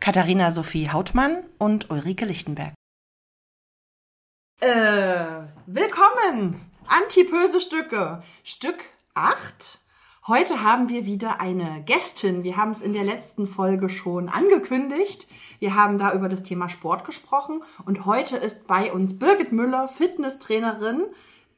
Katharina Sophie Hautmann und Ulrike Lichtenberg. Äh, willkommen! Antipöse Stücke, Stück 8. Heute haben wir wieder eine Gästin. Wir haben es in der letzten Folge schon angekündigt. Wir haben da über das Thema Sport gesprochen und heute ist bei uns Birgit Müller, Fitnesstrainerin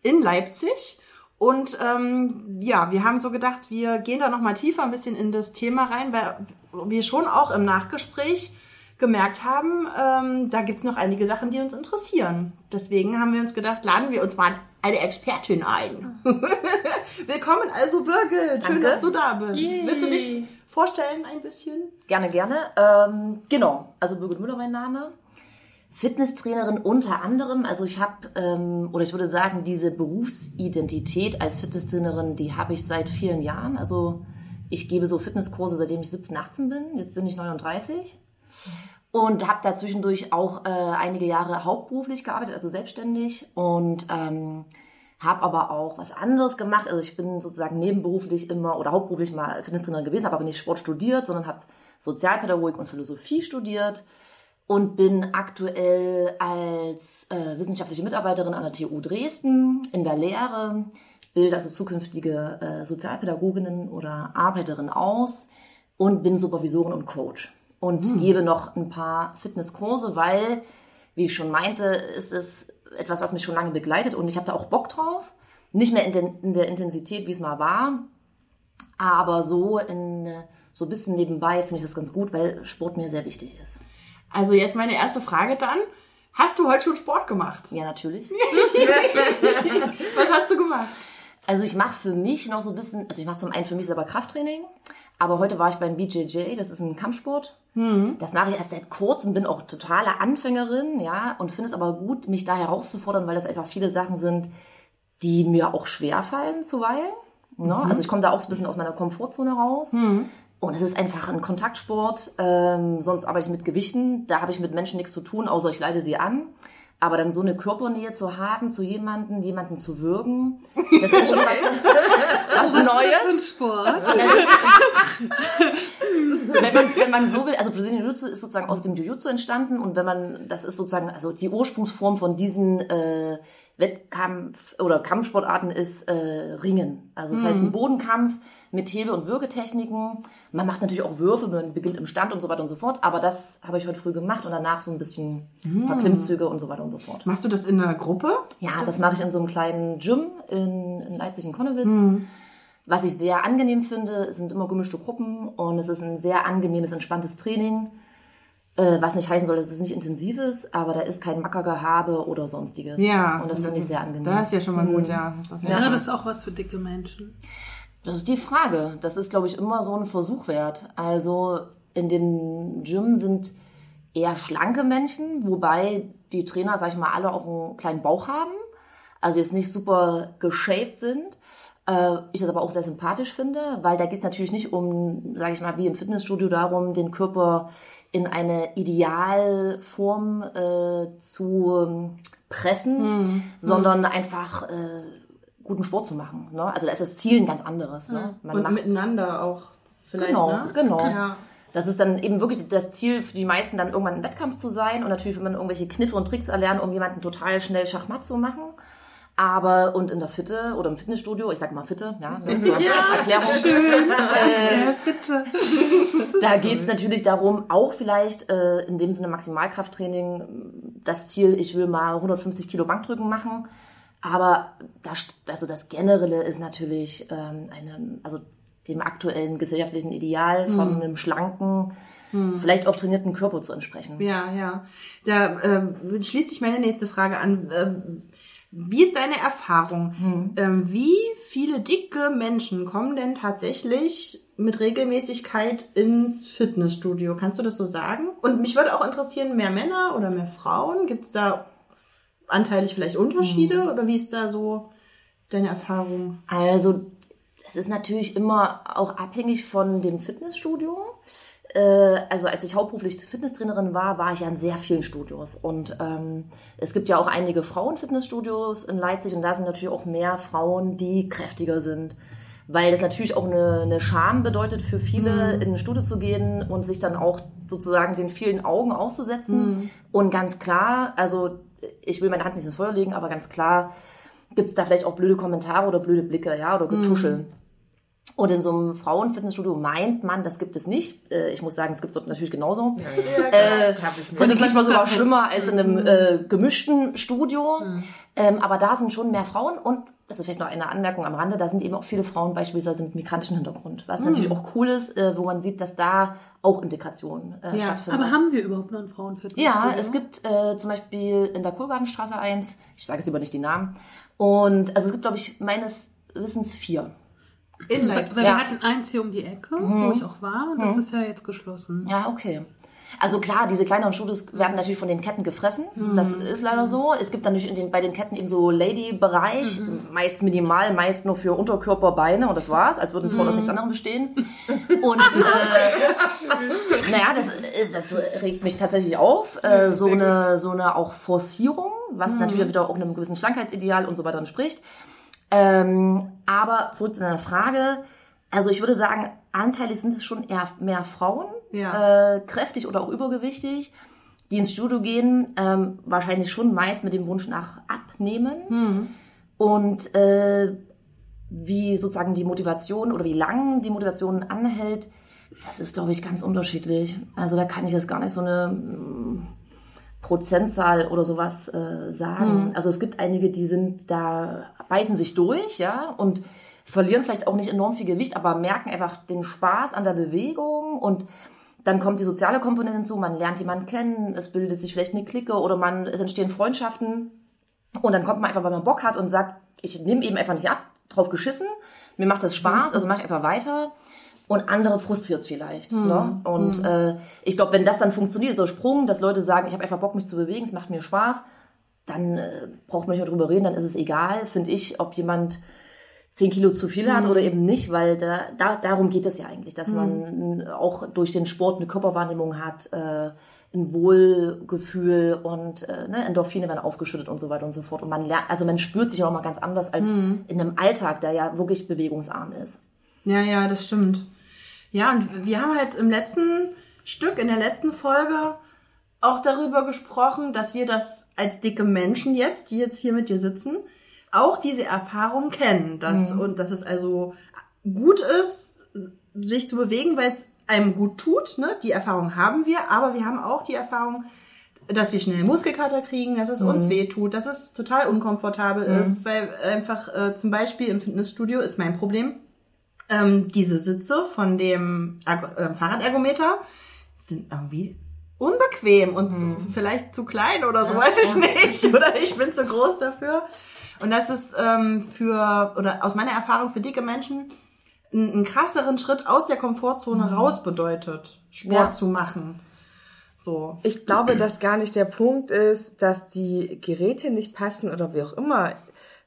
in Leipzig. Und ähm, ja, wir haben so gedacht, wir gehen da noch mal tiefer ein bisschen in das Thema rein, weil wir schon auch im Nachgespräch gemerkt haben, ähm, da gibt's noch einige Sachen, die uns interessieren. Deswegen haben wir uns gedacht, laden wir uns mal eine Expertin ein. Willkommen also Birgit, schön, Danke. dass du da bist. Yay. Willst du dich vorstellen ein bisschen? Gerne, gerne. Ähm, genau, also Birgit Müller mein Name. Fitnesstrainerin unter anderem. Also ich habe, ähm, oder ich würde sagen, diese Berufsidentität als Fitnesstrainerin, die habe ich seit vielen Jahren. Also ich gebe so Fitnesskurse, seitdem ich 17, 18 bin. Jetzt bin ich 39. Und habe da zwischendurch auch äh, einige Jahre hauptberuflich gearbeitet, also selbstständig. Und ähm, habe aber auch was anderes gemacht. Also ich bin sozusagen nebenberuflich immer oder hauptberuflich mal Fitnesstrainerin gewesen, habe aber nicht Sport studiert, sondern habe Sozialpädagogik und Philosophie studiert und bin aktuell als äh, wissenschaftliche Mitarbeiterin an der TU Dresden in der Lehre, bilde also zukünftige äh, Sozialpädagoginnen oder Arbeiterinnen aus und bin Supervisorin und Coach und gebe noch ein paar Fitnesskurse, weil, wie ich schon meinte, ist es etwas, was mich schon lange begleitet und ich habe da auch Bock drauf. Nicht mehr in, den, in der Intensität, wie es mal war, aber so in so ein bisschen nebenbei finde ich das ganz gut, weil Sport mir sehr wichtig ist. Also jetzt meine erste Frage dann. Hast du heute schon Sport gemacht? Ja, natürlich. Was hast du gemacht? Also ich mache für mich noch so ein bisschen, also ich mache zum einen für mich selber Krafttraining, aber heute war ich beim BJJ, das ist ein Kampfsport. Das mache ich erst seit kurzem, bin auch totale Anfängerin, ja, und finde es aber gut, mich da herauszufordern, weil das einfach viele Sachen sind, die mir auch schwer fallen zuweilen. Ne? Also ich komme da auch ein bisschen aus meiner Komfortzone raus. Und es ist einfach ein Kontaktsport. Ähm, sonst arbeite ich mit Gewichten. Da habe ich mit Menschen nichts zu tun, außer ich leite sie an. Aber dann so eine Körpernähe zu haben zu jemandem, jemanden zu würgen, das ist schon was, was Neues. ein Sport. wenn man, wenn man so will, also Brazilian Jiu-Jitsu ist sozusagen aus dem Jiu-Jitsu entstanden und wenn man, das ist sozusagen, also die Ursprungsform von diesen äh, Wettkampf- oder Kampfsportarten ist äh, Ringen. Also das heißt ein Bodenkampf mit Hebel- und Würgetechniken. Man macht natürlich auch Würfe, man beginnt im Stand und so weiter und so fort, aber das habe ich heute früh gemacht und danach so ein bisschen ein paar Klimmzüge und so weiter und so fort. Machst du das in einer Gruppe? Ja, das mache ich in so einem kleinen Gym in, in Leipzig in Konnewitz. Was ich sehr angenehm finde, es sind immer gemischte Gruppen und es ist ein sehr angenehmes, entspanntes Training. Äh, was nicht heißen soll, dass es nicht intensiv ist, aber da ist kein Mackergehabe oder sonstiges. Ja. Und das finde ich sehr angenehm. Das ist ja schon mal gut, ja. Das ist auf jeden Ja, Fall- das ist auch was für dicke Menschen. Das ist die Frage. Das ist, glaube ich, immer so ein Versuch wert. Also in dem Gym sind eher schlanke Menschen, wobei die Trainer, sag ich mal, alle auch einen kleinen Bauch haben. Also jetzt nicht super geshaped sind. Äh, Ich das aber auch sehr sympathisch finde, weil da geht es natürlich nicht um, sage ich mal, wie im Fitnessstudio darum, den Körper in eine Idealform äh, zu ähm, pressen, sondern einfach äh, guten Sport zu machen. Ne? Also da ist das Ziel ein ganz anderes. Ne? Man Und macht- miteinander auch vielleicht, Genau, ne? genau. Ja. Das ist dann eben wirklich das Ziel für die meisten, dann irgendwann im Wettkampf zu sein. Und natürlich will man irgendwelche Kniffe und Tricks erlernen, um jemanden total schnell Schachmatt zu machen. Aber, und in der Fitte oder im Fitnessstudio, ich sag mal Fitte, ja, das ist so eine Erklärung. Äh, Ja, bitte. da geht's natürlich darum, auch vielleicht äh, in dem Sinne Maximalkrafttraining, das Ziel, ich will mal 150 Kilo Bankdrücken machen. Aber das, also das Generelle ist natürlich ähm, eine, also dem aktuellen gesellschaftlichen Ideal von einem schlanken, vielleicht auch trainierten Körper zu entsprechen. Ja, ja. Da ähm, schließt sich meine nächste Frage an. Ähm, wie ist deine Erfahrung? Ähm, wie viele dicke Menschen kommen denn tatsächlich mit Regelmäßigkeit ins Fitnessstudio? Kannst du das so sagen? Und mich würde auch interessieren, mehr Männer oder mehr Frauen? Gibt es da anteilig vielleicht Unterschiede Mhm. oder wie ist da so deine Erfahrung? Also, es ist natürlich immer auch abhängig von dem Fitnessstudio. Äh, Also als ich hauptberuflich Fitnesstrainerin war, war ich ja in sehr vielen Studios. Und ähm, es gibt ja auch einige Frauenfitnessstudios in Leipzig und da sind natürlich auch mehr Frauen, die kräftiger sind. Weil das natürlich auch eine, eine Scham bedeutet für viele, in ein Studio zu gehen und sich dann auch sozusagen den vielen Augen auszusetzen. Und ganz klar, also ich will meine Hand nicht ins Feuer legen, aber ganz klar gibt es da vielleicht auch blöde Kommentare oder blöde Blicke, ja, oder Getuschel. Und in so einem Frauenfitnessstudio meint man, das gibt es nicht. Äh, Ich muss sagen, es gibt dort natürlich genauso. Äh, das ist manchmal sogar schlimmer als in einem äh, gemischten Studio. Ähm, aber da sind schon mehr Frauen und das ist vielleicht noch eine Anmerkung am Rande, da sind eben auch viele Frauen beispielsweise mit migrantischen Hintergrund. Was natürlich auch cool ist, äh, wo man sieht, dass da auch Integration äh, Ja. stattfindet. Aber haben wir überhaupt noch ein Frauenfitnessstudio? Ja, es gibt äh, zum Beispiel in der Kohlgartenstraße eins, ich sage jetzt lieber nicht die Namen, und also es gibt, glaube ich, meines Wissens vier. In Weil Leipzig. wir Ja. Mhm. hatten eins hier um die Ecke, wo ich auch war, und das ist ja jetzt geschlossen. Ja, okay. Also klar, diese kleineren Studios werden natürlich von den Ketten gefressen. Das ist leider so. Es gibt dann natürlich in den, bei den Ketten eben so Lady-Bereich, meist minimal, meist nur für Unterkörper, Beine und das war's, als würden Frauen aus nichts anderem bestehen. Und äh, naja, das, das regt mich tatsächlich auf. Äh, so, eine, so eine auch Forcierung, was natürlich wieder auch einem gewissen Schlankheitsideal und so weiter entspricht. Ähm, aber zurück zu deiner Frage. Also ich würde sagen, anteilig sind es schon eher mehr Frauen, Ja. äh, kräftig oder auch übergewichtig, die ins Studio gehen, ähm, wahrscheinlich schon meist mit dem Wunsch nach Abnehmen. Und äh, wie sozusagen die Motivation oder wie lang die Motivation anhält, das ist, glaube ich, ganz unterschiedlich. Also da kann ich jetzt gar nicht so eine mm, Prozentzahl oder sowas äh, sagen. Also es gibt einige, die sind da, beißen sich durch, ja, und verlieren vielleicht auch nicht enorm viel Gewicht, aber merken einfach den Spaß an der Bewegung und dann kommt die soziale Komponente hinzu, man lernt jemanden kennen, es bildet sich vielleicht eine Clique oder man, es entstehen Freundschaften und dann kommt man einfach, weil man Bock hat und sagt, ich nehme eben einfach nicht ab, drauf geschissen, mir macht das Spaß, also mache ich einfach weiter. Und andere frustriert es vielleicht. Ne? Und äh, ich glaube, wenn das dann funktioniert, so Sprung, dass Leute sagen, ich habe einfach Bock, mich zu bewegen, es macht mir Spaß, dann äh, braucht man nicht mehr drüber reden, dann ist es egal, finde ich, ob jemand 10 Kilo zu viel hat oder eben nicht, weil da, da, darum geht es ja eigentlich, dass man auch durch den Sport eine Körperwahrnehmung hat, äh, ein Wohlgefühl und äh, ne, Endorphine werden ausgeschüttet und so weiter und so fort. Und man lernt, also man spürt sich auch mal ganz anders als in einem Alltag, der ja wirklich bewegungsarm ist. Ja, ja, das stimmt. Ja, und wir haben halt im letzten Stück, in der letzten Folge, auch darüber gesprochen, dass wir das als dicke Menschen jetzt, die jetzt hier mit dir sitzen, auch diese Erfahrung kennen. Dass, Und dass es also gut ist, sich zu bewegen, weil es einem gut tut. Ne? Die Erfahrung haben wir, aber wir haben auch die Erfahrung, dass wir schnell Muskelkater kriegen, dass es uns weh tut, dass es total unkomfortabel ist, weil einfach äh, zum Beispiel im Fitnessstudio ist mein Problem, ähm, diese Sitze von dem Ergo äh, Fahrradergometer sind irgendwie unbequem und zu, vielleicht zu klein oder so, weiß ich nicht. Oder ich bin zu groß dafür. Und das ist ähm, für, oder aus meiner Erfahrung für dicke Menschen, einen, einen krasseren Schritt aus der Komfortzone raus bedeutet, Sport Ja. zu machen. So. Ich glaube, dass gar nicht der Punkt ist, dass die Geräte nicht passen oder wie auch immer.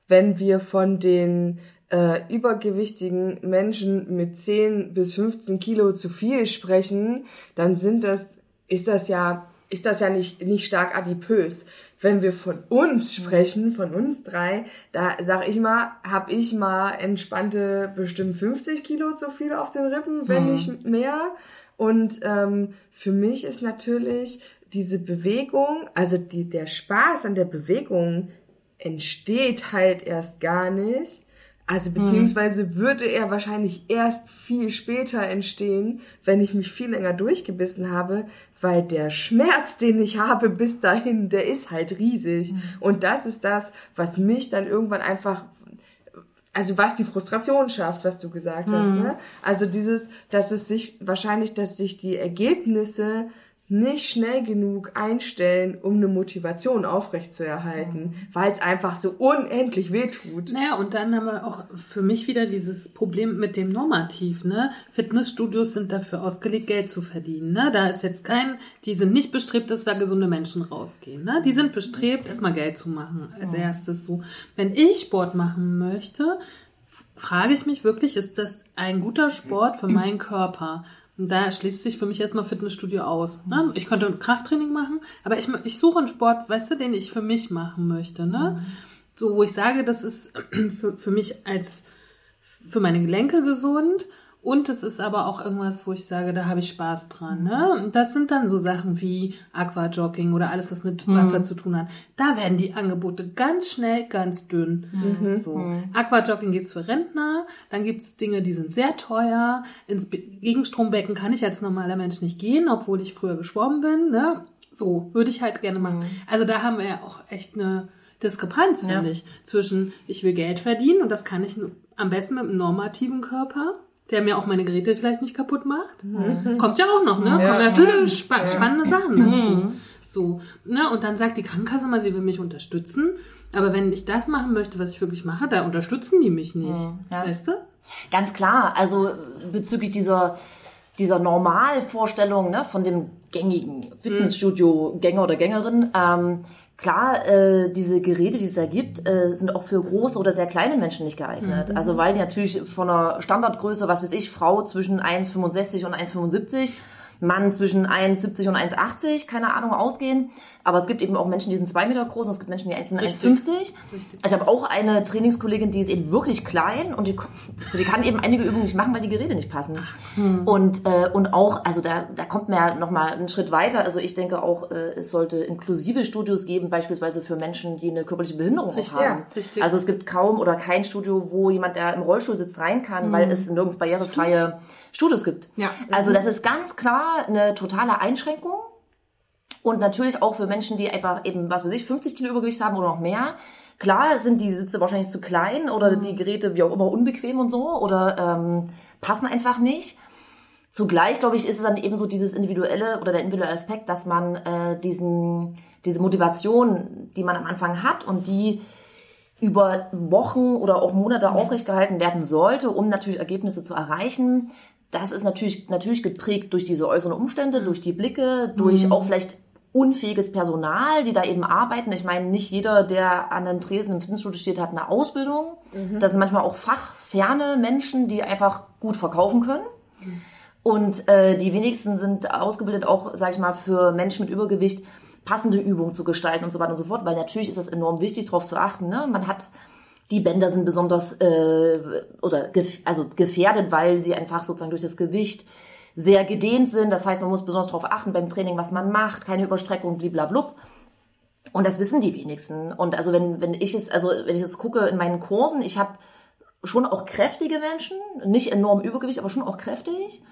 Wenn wir von den äh, übergewichtigen Menschen mit 10 bis 15 Kilo zu viel sprechen, dann sind das, ist das ja, ist das ja nicht, nicht stark adipös. Wenn wir von uns sprechen, von uns drei, da sag ich mal, habe ich mal entspannte bestimmt 50 Kilo zu viel auf den Rippen, wenn nicht mehr. Und ähm, für mich ist natürlich diese Bewegung, also die, der Spaß an der Bewegung entsteht halt erst gar nicht. Also beziehungsweise würde er wahrscheinlich erst viel später entstehen, wenn ich mich viel länger durchgebissen habe, weil der Schmerz, den ich habe bis dahin, der ist halt riesig. Und das ist das, was mich dann irgendwann einfach also was die Frustration schafft, was du gesagt hast, ne? Also dieses, dass es sich wahrscheinlich, dass sich die Ergebnisse nicht schnell genug einstellen, um eine Motivation aufrechtzuerhalten, weil es einfach so unendlich wehtut. Naja, und dann haben wir auch für mich wieder dieses Problem mit dem Normativ, ne? Fitnessstudios sind dafür ausgelegt, Geld zu verdienen, ne? Da ist jetzt kein, die sind nicht bestrebt, dass da gesunde Menschen rausgehen, ne? Die sind bestrebt, erstmal Geld zu machen, als erstes so. Wenn ich Sport machen möchte, frage ich mich wirklich, ist das ein guter Sport für meinen Körper? Und da schließt sich für mich erstmal Fitnessstudio aus. Ne? Ich könnte Krafttraining machen, aber ich, ich suche einen Sport, weißt du, den ich für mich machen möchte. Ne? So, wo ich sage, das ist für, für mich als für meine Gelenke gesund und es ist aber auch irgendwas, wo ich sage, da habe ich Spaß dran. Ne? Das sind dann so Sachen wie Aquajogging oder alles, was mit Wasser zu tun hat. Da werden die Angebote ganz schnell ganz dünn. So. Aquajogging geht's für Rentner, dann gibt's Dinge, die sind sehr teuer. Ins Be Gegenstrombecken kann ich als normaler Mensch nicht gehen, obwohl ich früher geschwommen bin. Ne? So, würde ich halt gerne machen. Also da haben wir ja auch echt eine Diskrepanz, finde ich, zwischen ich will Geld verdienen und das kann ich am besten mit einem normativen Körper, der mir auch meine Geräte vielleicht nicht kaputt macht. Kommt ja auch noch, ne? Ja viele spa spannende Sachen dazu. So, ne? Und dann sagt die Krankenkasse mal, sie will mich unterstützen. Aber wenn ich das machen möchte, was ich wirklich mache, da unterstützen die mich nicht. Ja. Weißt du? Ganz klar, also bezüglich dieser, dieser Normalvorstellung ne, von dem gängigen Fitnessstudio-Gänger oder Gängerin, ähm, klar, äh, diese Geräte, die es da gibt, äh, sind auch für große oder sehr kleine Menschen nicht geeignet. Also weil die natürlich von einer Standardgröße, was weiß ich, Frau zwischen 1,65 und 1,75, Mann zwischen 1,70 und 1,80, keine Ahnung, ausgehen. Aber es gibt eben auch Menschen, die sind zwei Meter groß und es gibt Menschen, die sind 1,50. Ich habe auch eine Trainingskollegin, die ist eben wirklich klein und die, die kann eben einige Übungen nicht machen, weil die Geräte nicht passen. Und, äh, und auch, also da, da kommt man ja nochmal einen Schritt weiter. Also ich denke auch, äh, es sollte inklusive Studios geben, beispielsweise für Menschen, die eine körperliche Behinderung auch haben. ja, richtig. Also es gibt kaum oder kein Studio, wo jemand, der im Rollstuhl sitzt, rein kann, weil es nirgends barrierefreie Studios gibt. Ja. Also das ist ganz klar eine totale Einschränkung. Und natürlich auch für Menschen, die einfach eben, was weiß ich, 50 Kilo Übergewicht haben oder noch mehr. Klar sind die Sitze wahrscheinlich zu klein oder die Geräte wie auch immer unbequem und so oder ähm, passen einfach nicht. Zugleich, glaube ich, ist es dann eben so dieses individuelle oder der individuelle Aspekt, dass man äh, diesen, diese Motivation, die man am Anfang hat und die über Wochen oder auch Monate aufrechtgehalten werden sollte, um natürlich Ergebnisse zu erreichen. Das ist natürlich, natürlich geprägt durch diese äußeren Umstände, durch die Blicke, durch auch vielleicht unfähiges Personal, die da eben arbeiten. Ich meine, nicht jeder, der an einem Tresen im Fitnessstudio steht, hat eine Ausbildung. Das sind manchmal auch fachferne Menschen, die einfach gut verkaufen können. Und äh, die wenigsten sind ausgebildet, auch, sag ich mal, für Menschen mit Übergewicht passende Übungen zu gestalten und so weiter und so fort, weil natürlich ist es enorm wichtig, darauf zu achten. Ne? Man hat die Bänder sind besonders äh, oder gef also gefährdet, weil sie einfach sozusagen durch das Gewicht sehr gedehnt sind. Das heißt, man muss besonders darauf achten beim Training, was man macht, keine Überstreckung, bliblablub. Und das wissen die wenigsten. Und also wenn, wenn ich es, also wenn ich es gucke in meinen Kursen, ich habe schon auch kräftige Menschen, nicht enorm Übergewicht, aber schon auch kräftig.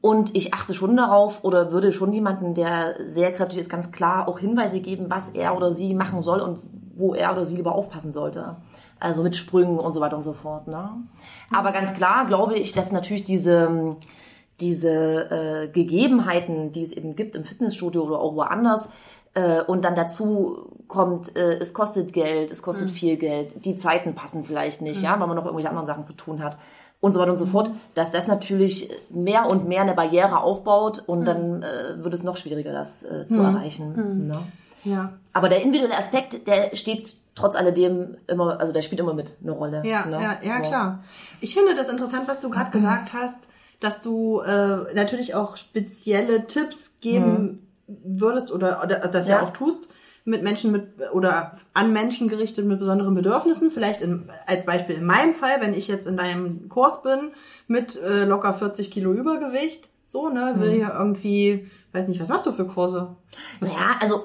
Und ich achte schon darauf oder würde schon jemanden, der sehr kräftig ist, ganz klar auch Hinweise geben, was er oder sie machen soll und wo er oder sie lieber aufpassen sollte. Also mit Sprüngen und so weiter und so fort. Ne? Aber ganz klar glaube ich, dass natürlich diese, diese äh, Gegebenheiten, die es eben gibt im Fitnessstudio oder auch woanders, äh, und dann dazu kommt, äh, es kostet Geld, es kostet viel Geld, die Zeiten passen vielleicht nicht, ja, weil man noch irgendwelche anderen Sachen zu tun hat und so weiter und so fort, dass das natürlich mehr und mehr eine Barriere aufbaut und dann äh, wird es noch schwieriger, das äh, zu erreichen. Ne? Ja. Aber der individuelle Aspekt, der steht trotz alledem immer, also der spielt immer mit eine Rolle. Ja, ne? ja, ja, klar. Ich finde das interessant, was du gerade gesagt hast, dass du äh, natürlich auch spezielle Tipps geben würdest oder, oder das ja. Ja. auch tust mit Menschen mit oder an Menschen gerichtet mit besonderen Bedürfnissen. Vielleicht in, als Beispiel in meinem Fall, wenn ich jetzt in deinem Kurs bin mit äh, locker 40 Kilo Übergewicht, so ne, will hier irgendwie, weiß nicht, was machst du für Kurse? Naja, also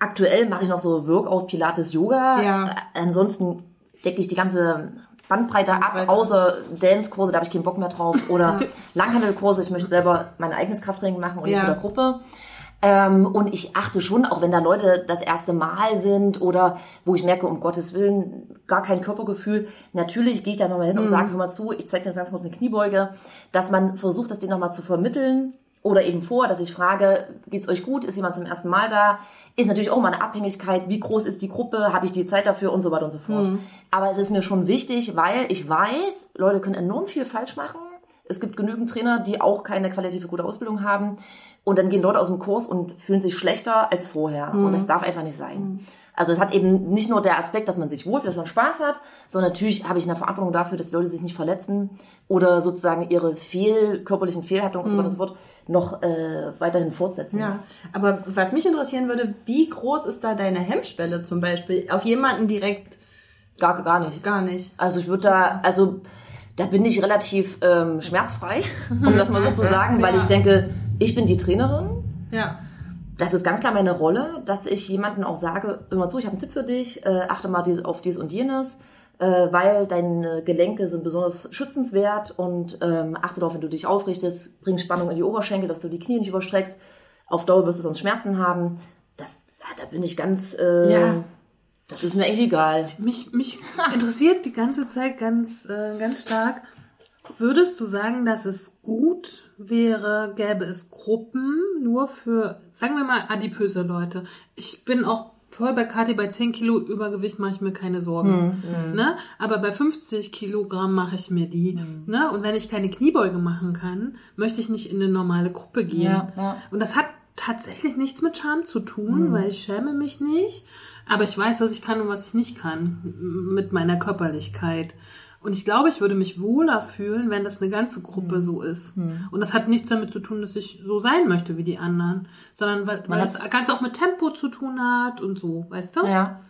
aktuell mache ich noch so Workout, Pilates, Yoga. Ja. Ansonsten decke ich die ganze Bandbreite ab, außer Dance-Kurse, da habe ich keinen Bock mehr drauf. Oder Langhandelkurse, ich möchte selber mein eigenes Krafttraining machen und nicht Ja. mit der Gruppe. Ähm, und ich achte schon, auch wenn da Leute das erste Mal sind oder wo ich merke, um Gottes Willen, gar kein Körpergefühl, natürlich gehe ich da nochmal hin und sage, hör mal zu, ich zeige dir ganz kurz eine Kniebeuge, dass man versucht, das denen nochmal zu vermitteln, Oder eben vor, dass ich frage, geht's euch gut? Ist jemand zum ersten Mal da? Ist natürlich auch mal eine Abhängigkeit, wie groß ist die Gruppe, habe ich die Zeit dafür und so weiter und so fort. Aber es ist mir schon wichtig, weil ich weiß, Leute können enorm viel falsch machen. Es gibt genügend Trainer, die auch keine qualitative gute Ausbildung haben. Und dann gehen Leute aus dem Kurs und fühlen sich schlechter als vorher. Und das darf einfach nicht sein. Also es hat eben nicht nur der Aspekt, dass man sich wohlfühlt, dass man Spaß hat, sondern natürlich habe ich eine Verantwortung dafür, dass die Leute sich nicht verletzen oder sozusagen ihre fehl, körperlichen Fehlhaltungen und so weiter und so fort noch äh, weiterhin fortsetzen. Ja, aber was mich interessieren würde, wie groß ist da deine Hemmschwelle zum Beispiel? Auf jemanden direkt Gar, gar nicht. gar nicht. Also ich würde da, also da bin ich relativ ähm, schmerzfrei, um das mal so zu sagen, weil Ja. ich denke, ich bin die Trainerin. Ja. Das ist ganz klar meine Rolle, dass ich jemanden auch sage, mal zu, ich habe einen Tipp für dich, äh, achte mal dies, auf dies und jenes, äh, weil deine Gelenke sind besonders schützenswert und ähm, achte darauf, wenn du dich aufrichtest, bring Spannung in die Oberschenkel, dass du die Knie nicht überstreckst. Auf Dauer wirst du sonst Schmerzen haben. Das, ja, da bin ich ganz, äh, Ja. das ist mir eigentlich egal. Mich, mich interessiert die ganze Zeit ganz, äh, ganz stark. Würdest du sagen, dass es gut wäre, gäbe es Gruppen nur für, sagen wir mal, adipöse Leute? Ich bin auch voll bei Kathi, bei 10 Kilo Übergewicht mache ich mir keine Sorgen. Ne? Aber bei 50 Kilogramm mache ich mir die. Ne? Und wenn ich keine Kniebeuge machen kann, möchte ich nicht in eine normale Gruppe gehen. Ja, ja. Und das hat tatsächlich nichts mit Scham zu tun, weil ich schäme mich nicht. Aber ich weiß, was ich kann und was ich nicht kann mit meiner Körperlichkeit. Und ich glaube, ich würde mich wohler fühlen, wenn das eine ganze Gruppe so ist. Und das hat nichts damit zu tun, dass ich so sein möchte wie die anderen, sondern weil, weil es ganz auch mit Tempo zu tun hat und so, weißt du? Ja.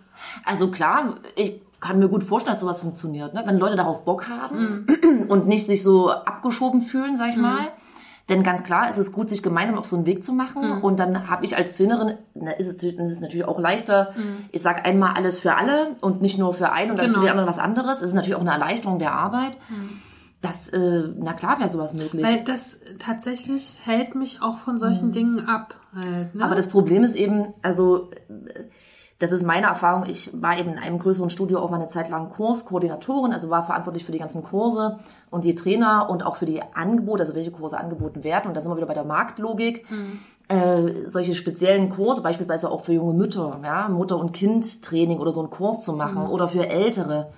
Also klar, ich kann mir gut vorstellen, dass sowas funktioniert. Ne? Wenn Leute darauf Bock haben und nicht sich so abgeschoben fühlen, sag ich mal. Denn ganz klar ist es gut, sich gemeinsam auf so einen Weg zu machen. Und dann habe ich als Trainerin, na, ist es, natürlich- ist es natürlich auch leichter, ich sage einmal alles für alle und nicht nur für einen und dann Genau. für die anderen was anderes. Es ist natürlich auch eine Erleichterung der Arbeit. Das, äh, na klar wäre sowas möglich. Weil das tatsächlich hält mich auch von solchen Dingen ab. Halt, ne? Aber das Problem ist eben, also äh, das ist meine Erfahrung. Ich war eben in einem größeren Studio auch mal eine Zeit lang Kurskoordinatorin, also war verantwortlich für die ganzen Kurse und die Trainer und auch für die Angebote, also welche Kurse angeboten werden. Und da sind wir wieder bei der Marktlogik. Äh, solche speziellen Kurse, beispielsweise auch für junge Mütter, ja, Mutter- und Kind-Training oder so einen Kurs zu machen oder für Ältere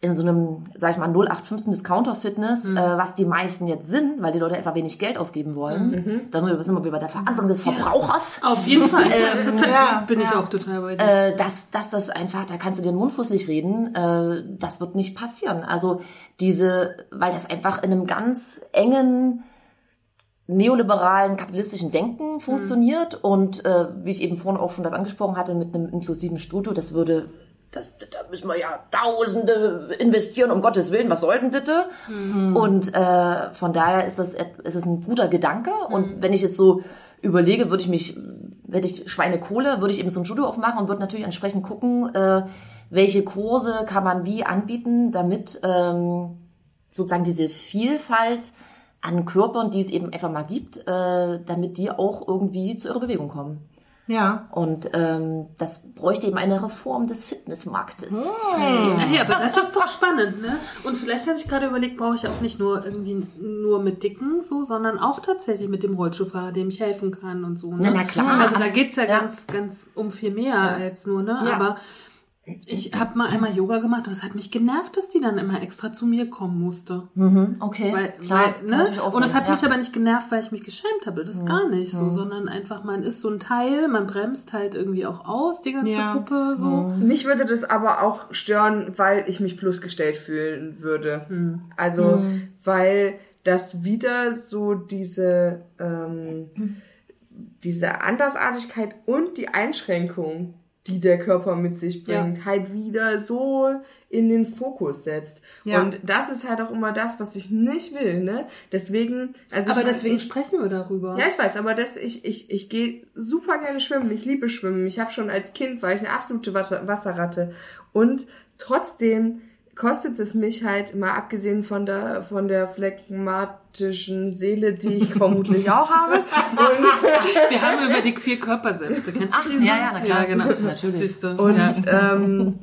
in so einem, sag ich mal, 0815 Discounter-Fitness, äh, was die meisten jetzt sind, weil die Leute einfach wenig Geld ausgeben wollen. Dann sind wir bei der Verantwortung des Verbrauchers. Auf jeden Fall. total, ja, bin ich ja. auch total bei dir. Äh, dass, dass das einfach, da kannst du dir den Mund fußlich reden, äh, das wird nicht passieren. Also diese, weil das einfach in einem ganz engen neoliberalen kapitalistischen Denken funktioniert und äh, wie ich eben vorhin auch schon das angesprochen hatte mit einem inklusiven Studio, das würde das, da müssen wir ja Tausende investieren, um Gottes Willen, was soll denn das? Und äh, von daher ist das, ist das ein guter Gedanke. Und wenn ich es so überlege, würde ich mich, hätte ich Schweinekohle, würde ich eben so ein Studio aufmachen und würde natürlich entsprechend gucken, äh, welche Kurse kann man wie anbieten, damit ähm, sozusagen diese Vielfalt an Körpern, die es eben einfach mal gibt, äh, damit die auch irgendwie zu ihrer Bewegung kommen. Ja. Und ähm, das bräuchte eben eine Reform des Fitnessmarktes. Ja, ja, aber das ist doch spannend, ne? Und vielleicht habe ich gerade überlegt, brauche ich auch nicht nur irgendwie nur mit Dicken so, sondern auch tatsächlich mit dem Rollstuhlfahrer, dem ich helfen kann und so. Ne? Na, na klar. Also da geht's ja, Ja. ganz, ganz um viel mehr als nur, ne? Ja. Aber ich habe mal einmal Yoga gemacht und es hat mich genervt, dass die dann immer extra zu mir kommen musste. Mhm, okay, Weil, klar. weil, ne? Und es hat ja. mich aber nicht genervt, weil ich mich geschämt habe. Das ist gar nicht so, sondern einfach, man ist so ein Teil, man bremst halt irgendwie auch aus, die ganze Ja. Gruppe so. Mich würde das aber auch stören, weil ich mich bloßgestellt fühlen würde. Also, weil das wieder so diese, ähm, diese Andersartigkeit und die Einschränkung, die der Körper mit sich bringt, halt wieder so in den Fokus setzt. Ja. Und das ist halt auch immer das, was ich nicht will, ne? Deswegen, also Aber ich mein, deswegen ich, sprechen wir darüber. ja, ich weiß, aber das, ich, ich, ich gehe super gerne schwimmen. Ich liebe Schwimmen. Ich habe schon als Kind, war ich eine absolute Wasser, Wasserratte. Und trotzdem kostet es mich halt, mal abgesehen von der, von der phlegmatischen Seele, die ich vermutlich auch habe. Und, Wir haben über die vier Körpersäfte. Kennst du Ach, diese? ja, ja, na klar. Ja, genau. Natürlich. Siehst du. und ja. ähm,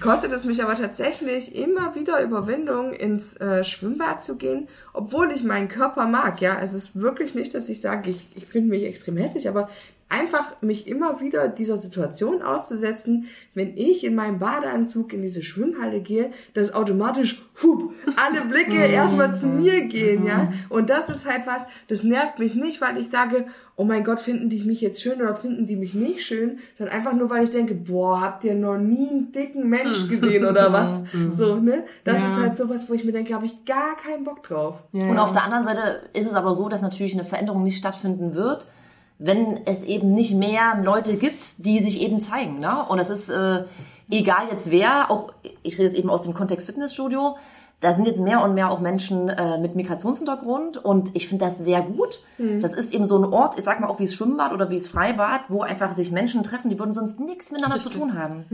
kostet es mich aber tatsächlich immer wieder Überwindung, ins äh, Schwimmbad zu gehen, obwohl ich meinen Körper mag. Ja, also es ist wirklich nicht, dass ich sage, ich, ich finde mich extrem hässlich, aber einfach mich immer wieder dieser Situation auszusetzen, wenn ich in meinem Badeanzug in diese Schwimmhalle gehe, dass automatisch hup, alle Blicke erstmal zu mir gehen, ja. Und das ist halt was, das nervt mich nicht, weil ich sage, oh mein Gott, finden die mich jetzt schön oder finden die mich nicht schön, sondern einfach nur, weil ich denke, boah, habt ihr noch nie einen dicken Mensch gesehen oder was? So, ne? Das Ja. ist halt sowas, wo ich mir denke, habe ich gar keinen Bock drauf. Ja, Und ja. auf der anderen Seite ist es aber so, dass natürlich eine Veränderung nicht stattfinden wird, wenn es eben nicht mehr Leute gibt, die sich eben zeigen. Ne? Und es ist äh, egal jetzt wer, auch ich rede jetzt eben aus dem Kontext Fitnessstudio, da sind jetzt mehr und mehr auch Menschen äh, mit Migrationshintergrund und ich finde das sehr gut. Das ist eben so ein Ort, ich sag mal auch wie das Schwimmbad oder wie das Freibad, wo einfach sich Menschen treffen, die würden sonst nichts miteinander zu tun haben.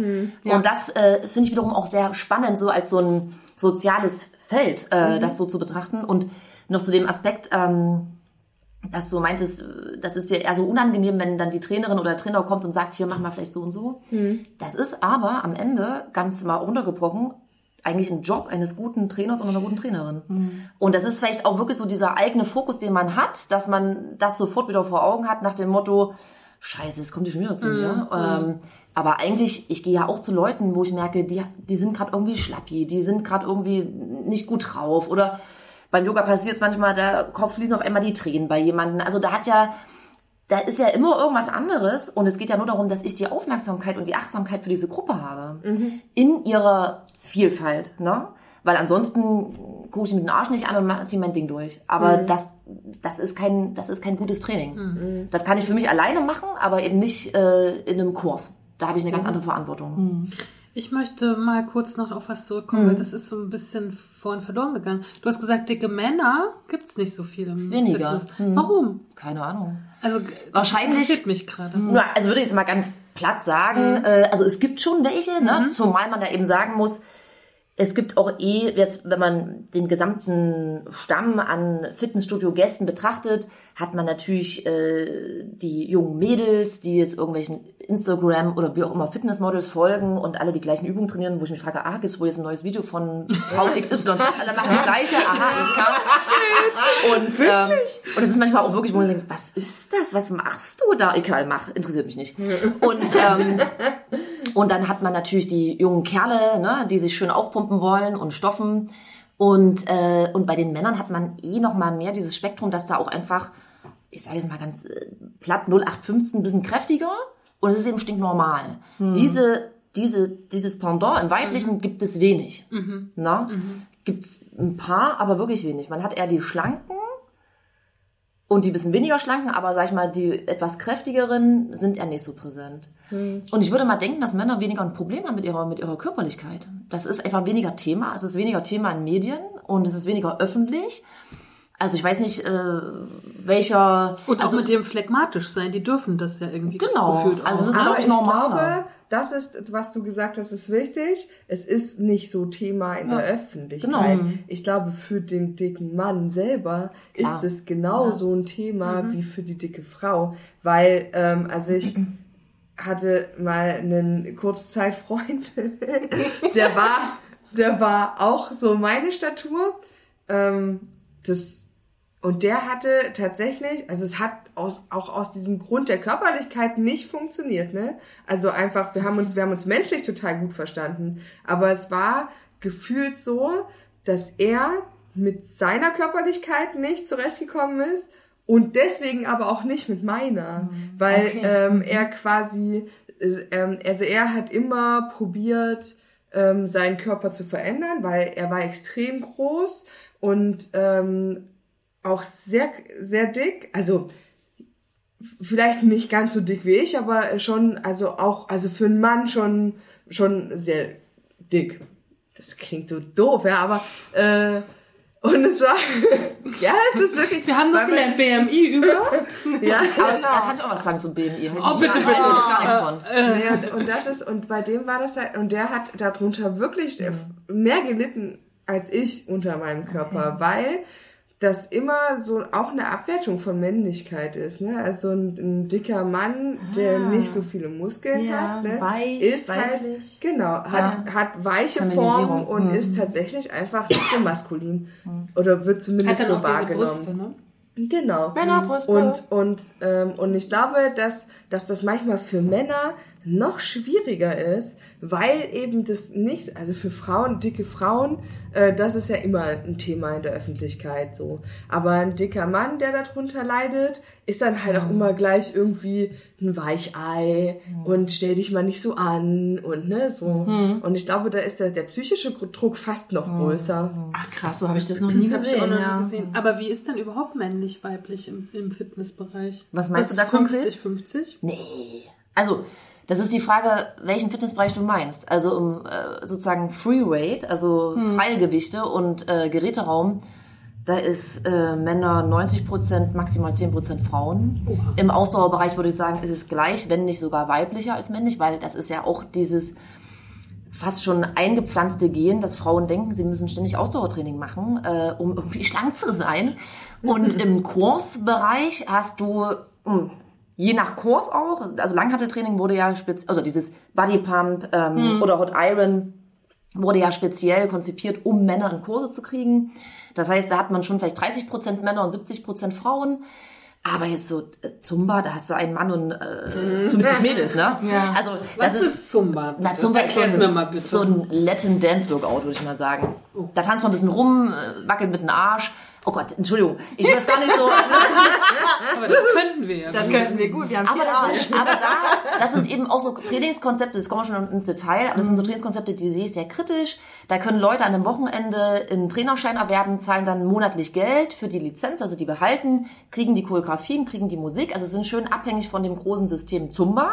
Und das äh, finde ich wiederum auch sehr spannend, so als so ein soziales Feld, äh, das so zu betrachten. Und noch zu dem Aspekt, ähm, dass du meintest, äh, das ist dir eher so unangenehm, wenn dann die Trainerin oder der Trainer kommt und sagt, hier mach mal vielleicht so und so. Das ist aber am Ende, ganz mal runtergebrochen, eigentlich ein Job eines guten Trainers oder einer guten Trainerin. Und das ist vielleicht auch wirklich so dieser eigene Fokus, den man hat, dass man das sofort wieder vor Augen hat, nach dem Motto, scheiße, jetzt kommt die schon wieder zu mir. Ähm, aber eigentlich, ich gehe ja auch zu Leuten, wo ich merke, die, die sind gerade irgendwie schlappi, die sind gerade irgendwie nicht gut drauf oder beim Yoga passiert es manchmal, da Kopf fließen auf einmal die Tränen bei jemandem. Also da hat ja, da ist ja immer irgendwas anderes und es geht ja nur darum, dass ich die Aufmerksamkeit und die Achtsamkeit für diese Gruppe habe. In ihrer Vielfalt, ne? Weil ansonsten gucke ich mir den Arsch nicht an und ziehe mein Ding durch. Aber das, das ist kein, das ist kein gutes Training. Das kann ich für mich alleine machen, aber eben nicht äh, in einem Kurs. Da habe ich eine ganz andere Verantwortung. Ich möchte mal kurz noch auf was zurückkommen, weil das ist so ein bisschen vorhin verloren gegangen. Du hast gesagt, dicke Männer gibt's nicht so viel im Ist weniger. Fitness. Hm. Warum? Keine Ahnung. Also Wahrscheinlich- das interessiert mich gerade. Also würde ich jetzt mal ganz platt sagen, äh, also es gibt schon welche, ne? zumal man da eben sagen muss, es gibt auch eh, jetzt, wenn man den gesamten Stamm an Fitnessstudio-Gästen betrachtet, hat man natürlich äh, die jungen Mädels, die jetzt irgendwelchen Instagram oder wie auch immer Fitnessmodels folgen und alle die gleichen Übungen trainieren, wo ich mich frage, ah, gibt's wohl jetzt ein neues Video von Frau XY? alle machen das Gleiche, aha, alles klar. Und, ähm, und es ist manchmal auch wirklich, wo man denkt, was ist das? Was machst du da? Egal, mach, interessiert mich nicht. Und, ähm, und dann hat man natürlich die jungen Kerle, ne, die sich schön aufpumpen wollen und stoffen. Und, äh, und bei den Männern hat man eh noch mal mehr dieses Spektrum, dass da auch einfach, ich sage jetzt mal ganz äh, platt, 0815, ein bisschen kräftiger. Und es ist eben stinknormal. Diese, diese, dieses Pendant im Weiblichen gibt es wenig. Na? Gibt es ein paar, aber wirklich wenig. Man hat eher die Schlanken und die bisschen weniger schlanken, aber sag ich mal, die etwas kräftigeren sind eher nicht so präsent. Und ich würde mal denken, dass Männer weniger ein Problem haben mit ihrer, mit ihrer Körperlichkeit. Das ist einfach weniger Thema. Es ist weniger Thema in Medien und es ist weniger öffentlich. Also ich weiß nicht, äh, welcher. Und also, auch mit dem phlegmatisch sein, die dürfen das ja irgendwie Genau. gefühlt Also auch. das ist, glaube ich, ich normaler. glaube, das ist, was du gesagt hast, ist wichtig. Es ist nicht so Thema in Ja. der Öffentlichkeit. Genau. Ich glaube, für den dicken Mann selber Klar. ist es genau Ja. so ein Thema wie für die dicke Frau. Weil, ähm, also ich hatte mal einen Kurzzeitfreund, der war, der war auch so meine Statur. Ähm, das und der hatte tatsächlich, also es hat aus, auch aus diesem Grund der Körperlichkeit nicht funktioniert, ne? Also einfach, wir haben uns, wir haben uns menschlich total gut verstanden. Aber es war gefühlt so, dass er mit seiner Körperlichkeit nicht zurechtgekommen ist und deswegen aber auch nicht mit meiner. Weil Okay. ähm, er quasi, äh, ähm, also er hat immer probiert, ähm, seinen Körper zu verändern, weil er war extrem groß und ähm, auch sehr, sehr dick. Also vielleicht nicht ganz so dick wie ich, aber schon, also auch, also für einen Mann schon, schon sehr dick. Das klingt so doof, ja, aber äh, und es war, ja, es ist wirklich. Wir haben noch gelernt, BMI über. Ja, Aber da kann ich auch was sagen zum BMI. Oh, nicht- bitte, bitte. ich gar nichts von. Naja, und das ist, und bei dem war das halt, und der hat darunter wirklich mehr gelitten als ich unter meinem Körper, weil das immer so auch eine Abwertung von Männlichkeit ist. Ne? Also ein, ein dicker Mann, der Ah. nicht so viele Muskeln Ja, hat, ne? weich, ist halt weiblich. genau hat hat weiche. Formen und Mhm. ist tatsächlich einfach nicht so maskulin oder wird Hat zumindest dann so wahrgenommen. Brüste, ne? Genau. Männerbrüste. Und, und, ähm, und ich glaube, dass, dass das manchmal für Männer noch schwieriger ist, weil eben das nicht, also für Frauen, dicke Frauen, äh, das ist ja immer ein Thema in der Öffentlichkeit so. Aber ein dicker Mann, der darunter leidet, ist dann halt auch immer gleich irgendwie ein Weichei und stell dich mal nicht so an und ne, so. Und ich glaube, da ist der, der psychische Druck fast noch größer. Ach krass, so habe ich das noch nie Hab ich auch gesehen. noch Ja. gesehen. Aber wie ist denn überhaupt männlich, weiblich im, im Fitnessbereich? Was meinst Ist du das da konkret? 50-50? Nee. Also, das ist die Frage, welchen Fitnessbereich du meinst. Also um äh, sozusagen Free Weight, also freie Gewichte und äh, Geräteraum, da ist äh, Männer 90%, maximal 10% Frauen. Im Ausdauerbereich würde ich sagen, ist es gleich, wenn nicht sogar weiblicher als männlich, weil das ist ja auch dieses fast schon eingepflanzte Gen, dass Frauen denken, sie müssen ständig Ausdauertraining machen, äh, um irgendwie schlank zu sein. Und im Kursbereich hast du mh, je nach Kurs auch, also Langhanteltraining wurde ja speziell, also dieses Bodypump ähm, oder Hot Iron wurde ja speziell konzipiert, um Männer in Kurse zu kriegen. Das heißt, da hat man schon vielleicht 30% Männer und 70% Frauen. Aber jetzt so äh, Zumba, da hast du einen Mann und äh, 50 Mädels, ne? Ja. Also Was das ist, Zumba? na, Zumba ist so Erklär's ein, bitte. so ein Latin Dance Workout, würde ich mal sagen. Da tanzt man ein bisschen rum, äh, wackelt mit dem Arsch. Oh Gott, Entschuldigung, ich will das gar nicht so. Aber das könnten wir ja. Das könnten wir gut, wir haben aber, viel das Arsch. sind, aber da, das sind eben auch so Trainingskonzepte, das kommen wir schon ins Detail, aber das sind so Trainingskonzepte, die sehe ich sehr kritisch. Da können Leute an einem Wochenende einen Trainerschein erwerben, zahlen dann monatlich Geld für die Lizenz, also die behalten, kriegen die Choreografien, kriegen die Musik, also sind schön abhängig von dem großen System Zumba.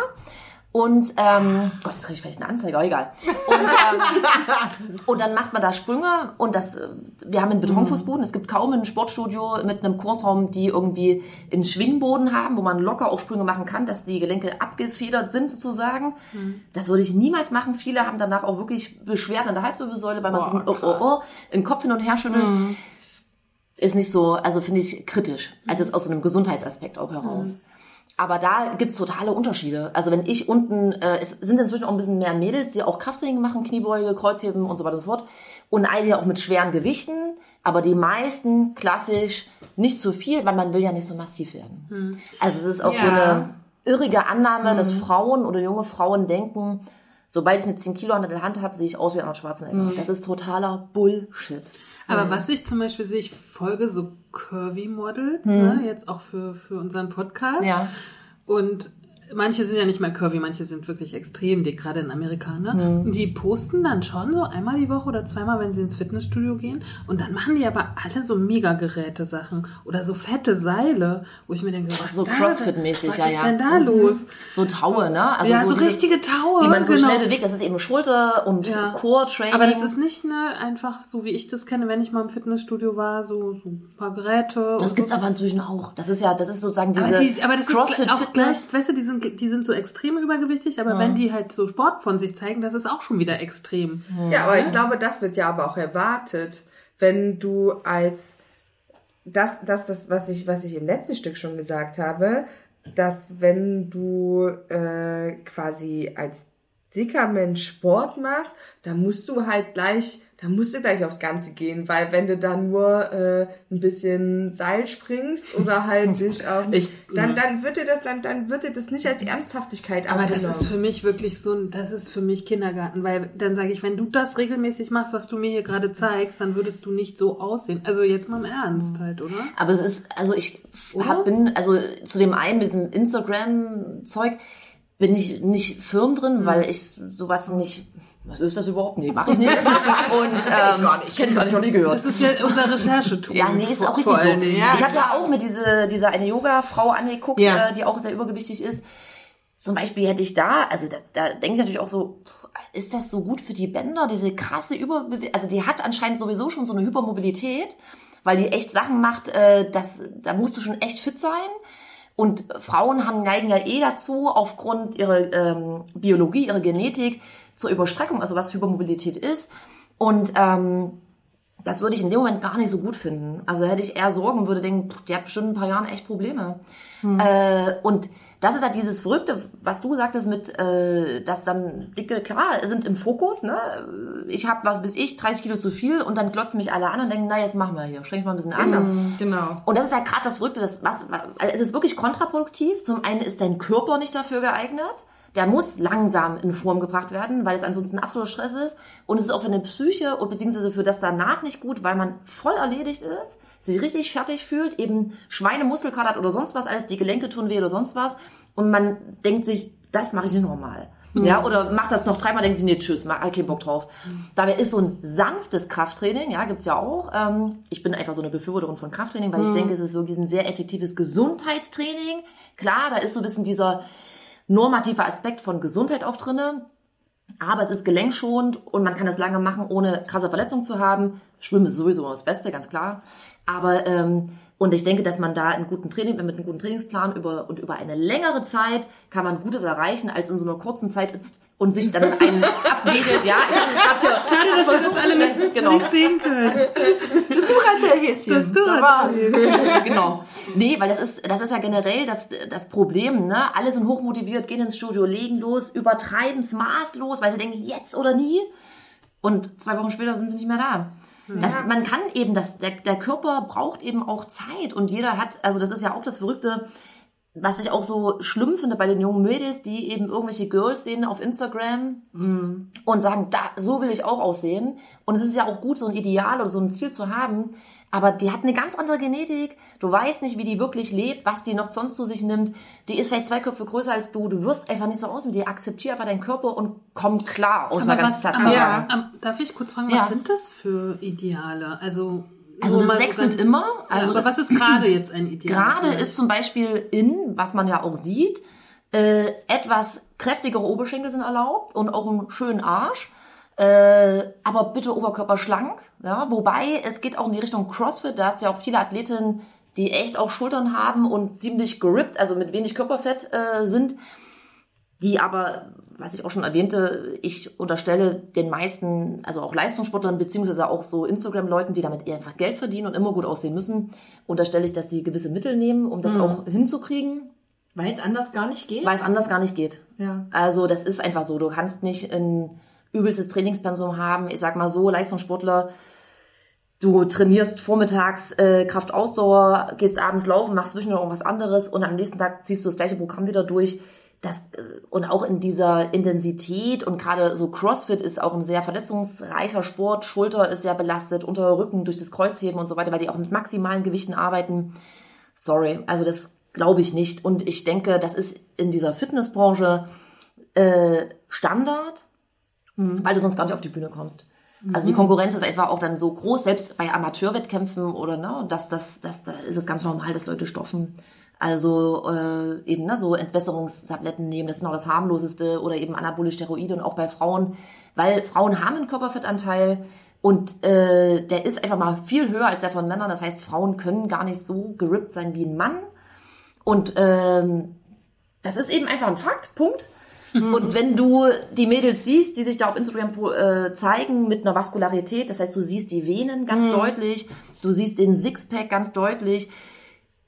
Und, ähm, Gott, jetzt kriege ich vielleicht eine Anzeige, aber egal. Und, ähm, und dann macht man da Sprünge und das, äh, wir haben einen Betonfußboden. Es gibt kaum ein Sportstudio mit einem Kursraum, die irgendwie einen Schwingboden haben, wo man locker auch Sprünge machen kann, dass die Gelenke abgefedert sind sozusagen. Das würde ich niemals machen. Viele haben danach auch wirklich Beschwerden an der Halswirbelsäule, weil man diesen oh, oh, oh, den Kopf hin und her schüttelt. Ist nicht so, also finde ich kritisch. Also jetzt aus so einem Gesundheitsaspekt auch heraus. Aber da gibt's totale Unterschiede. Also wenn ich unten, äh, es sind inzwischen auch ein bisschen mehr Mädels, die auch Krafttraining machen, Kniebeuge, Kreuzheben und so weiter und so fort. Und einige auch mit schweren Gewichten, aber die meisten klassisch nicht so viel, weil man will ja nicht so massiv werden. Also es ist auch so Ja. eine irrige Annahme, dass Frauen oder junge Frauen denken, sobald ich eine 10 Kilo an der Hand habe, sehe ich aus wie Arnold Schwarzenegger. Das ist totaler Bullshit. Aber was ich zum Beispiel sehe, ich folge so Curvy-Models, Mhm. ne, jetzt auch für, für unseren Podcast. Ja. Und manche sind ja nicht mehr curvy, manche sind wirklich extrem dick, gerade in Amerika, ne? Mhm. Die posten dann schon so einmal die Woche oder zweimal, wenn sie ins Fitnessstudio gehen. Und dann machen die aber alle so Mega-Geräte-Sachen oder so fette Seile, wo ich mir denke, was So Crossfit-mäßig, was ja, ist ja. denn da los? So Taue, ne? Also ja, so, diese- richtige Taue, die man so genau. schnell bewegt. Das ist eben Schulter und Ja. Core-Training. Aber das ist nicht ne, einfach so, wie ich das kenne, wenn ich mal im Fitnessstudio war, so, so ein paar Geräte. das gibt's so. aber inzwischen auch. Das ist ja, das ist sozusagen diese Aber, die, aber das ist CrossFit auch gleich, Fitness. weißt du, die sind, die sind so extrem übergewichtig, aber wenn die halt so Sport von sich zeigen, das ist auch schon wieder extrem. Ja, aber ich glaube, das wird ja aber auch erwartet, wenn du als das, das, das, was ich, was ich im letzten Stück schon gesagt habe, dass wenn du äh, quasi als dicker Mensch Sport machst, dann musst du halt gleich, dann musst du gleich aufs Ganze gehen, weil wenn du dann nur äh, ein bisschen Seil springst oder halt dich auf, Ich- dann, ja. dann wird dir das, dann, dann wird dir das nicht als Ernsthaftigkeit Aber das ist für mich wirklich so, ein- das ist für mich Kindergarten, weil dann sage ich, wenn du das regelmäßig machst, was du mir hier gerade zeigst, dann würdest du nicht so aussehen. Also jetzt mal im Ernst halt, oder? Aber es ist, also ich hab, bin, also zu dem einen mit diesem Instagram-Zeug bin ich nicht firm drin, Hm. weil ich sowas nicht, was ist das überhaupt? Nee, mache ich nicht. Und ähm, gar nicht. Kenn ich gar nicht, noch nie gehört. Das ist ja unser Recherchetool. Ja, nee, ist auch richtig so. Ja, ich habe ja auch mit diese, dieser eine Yoga-Frau angeguckt, Ja. äh, die auch sehr übergewichtig ist. Zum Beispiel hätte ich da, also da, da denke ich natürlich auch so, ist das so gut für die Bänder, diese krasse Überbewegung? Also die hat anscheinend sowieso schon so eine Hypermobilität, weil die echt Sachen macht, äh, das, da musst du schon echt fit sein. Und Frauen haben neigen ja eh dazu, aufgrund ihrer ähm, Biologie, ihrer Genetik zur Überstreckung, also was Hypermobilität ist. Und ähm, das würde ich in dem Moment gar nicht so gut finden. Also hätte ich eher Sorgen, würde denken, pff, die hat bestimmt in ein paar Jahren echt Probleme. Äh, und das ist halt dieses Verrückte, was du sagtest mit, äh, dass dann Dicke, klar, sind im Fokus, ne? Ich habe, was bis ich, 30 Kilo zu viel und dann glotzen mich alle an und denken, na, jetzt machen wir hier, schränk mal ein bisschen an. Genau. Und das ist halt gerade das Verrückte, das, was, also es ist wirklich kontraproduktiv. Zum einen ist dein Körper nicht dafür geeignet. Der muss langsam in Form gebracht werden, weil es ansonsten absoluter Stress ist. Und es ist auch für eine Psyche und beziehungsweise für das danach nicht gut, weil man voll erledigt ist, sich richtig fertig fühlt, eben Schweinemuskelkater hat oder sonst was, alles die Gelenke tun weh oder sonst was. Und man denkt sich, das mache ich nicht normal. Ja, oder macht das noch dreimal, denkt sich, nee, tschüss, mach keinen Bock drauf. Dabei ist so ein sanftes Krafttraining, ja, gibt's ja auch. Ähm, ich bin einfach so eine Befürworterin von Krafttraining, weil ich denke, es ist wirklich ein sehr effektives Gesundheitstraining. Klar, da ist so ein bisschen dieser normative Aspekt von Gesundheit auch drinne. Aber es ist gelenkschonend und man kann das lange machen, ohne krasse Verletzungen zu haben. Schwimmen ist sowieso das Beste, ganz klar. Aber ähm, und ich denke, dass man da einen guten Training, mit einem guten Trainingsplan über und über eine längere Zeit kann man Gutes erreichen, als in so einer kurzen Zeit und sich dann einen abwedelt. Ja, ich habe das gerade. Schade, dass wir das alle nicht, genau. nicht sehen können. Das Duracell-Häschen. Das. Duracell. genau. Nee, weil das ist, das ist ja generell das, das Problem, ne? Alle sind hochmotiviert, gehen ins Studio, legen los, übertreiben es maßlos, weil sie denken, jetzt oder nie. Und zwei Wochen später sind sie nicht mehr da. Das, man kann eben, das, der, der Körper braucht eben auch Zeit und jeder hat, also das ist ja auch das Verrückte, was ich auch so schlimm finde bei den jungen Mädels, die eben irgendwelche Girls sehen auf Instagram und sagen, da, so will ich auch aussehen. Und es ist ja auch gut, so ein Ideal oder so ein Ziel zu haben. Aber die hat eine ganz andere Genetik. Du weißt nicht, wie die wirklich lebt, was die noch sonst zu sich nimmt. Die ist vielleicht zwei Köpfe größer als du. Du wirst einfach nicht so aus mit dir. Akzeptier einfach deinen Körper und komm klar, aus mal Aber ganz was, platt zu aber, sagen. ähm, darf ich kurz fragen, Ja. was sind das für Ideale? Also, Also das wechselt ganz- immer. Also Also aber was ist gerade jetzt ein Ideal? Gerade ist zum Beispiel in, was man ja auch sieht, äh, etwas kräftigere Oberschenkel sind erlaubt und auch einen schönen Arsch. Äh, aber bitte Oberkörper schlank. Ja? Wobei es geht auch in die Richtung CrossFit. Da hast du ja auch viele Athletinnen, die echt auch Schultern haben und ziemlich gerippt, also mit wenig Körperfett äh, sind. Die aber, was ich auch schon erwähnte, ich unterstelle den meisten, also auch Leistungssportlern, beziehungsweise auch so Instagram-Leuten, die damit einfach Geld verdienen und immer gut aussehen müssen, unterstelle ich, dass sie gewisse Mittel nehmen, um das auch hinzukriegen, Weil es anders gar nicht geht. weil es anders gar nicht geht. Ja. Also das ist einfach so. Du kannst nicht ein übelstes Trainingspensum haben. Ich sag mal so, Leistungssportler, du trainierst vormittags äh, Kraftausdauer, gehst abends laufen, machst zwischendurch irgendwas anderes und am nächsten Tag ziehst du das gleiche Programm wieder durch. Das, äh, und auch in dieser Intensität und gerade so CrossFit ist auch ein sehr verletzungsreicher Sport. Schulter ist sehr belastet, unter Rücken durch das Kreuzheben und so weiter, weil die auch mit maximalen Gewichten arbeiten. Sorry, also das glaube ich nicht. Und ich denke, das ist in dieser Fitnessbranche äh, Standard, weil du sonst gar nicht auf die Bühne kommst. Also die Konkurrenz ist einfach auch dann so groß, selbst bei Amateurwettkämpfen oder ne, dass das, das, da ist es ganz normal, dass Leute stoffen. Also äh, eben ne, so Entwässerungstabletten nehmen, das ist noch das harmloseste oder eben anabole Steroide und auch bei Frauen, weil Frauen haben einen Körperfettanteil und äh, der ist einfach mal viel höher als der von Männern. Das heißt, Frauen können gar nicht so gerippt sein wie ein Mann. Und ähm, das ist eben einfach ein Fakt, Punkt. Und wenn du die Mädels siehst, die sich da auf Instagram äh, zeigen mit einer Vaskularität, das heißt, du siehst die Venen ganz deutlich, du siehst den Sixpack ganz deutlich,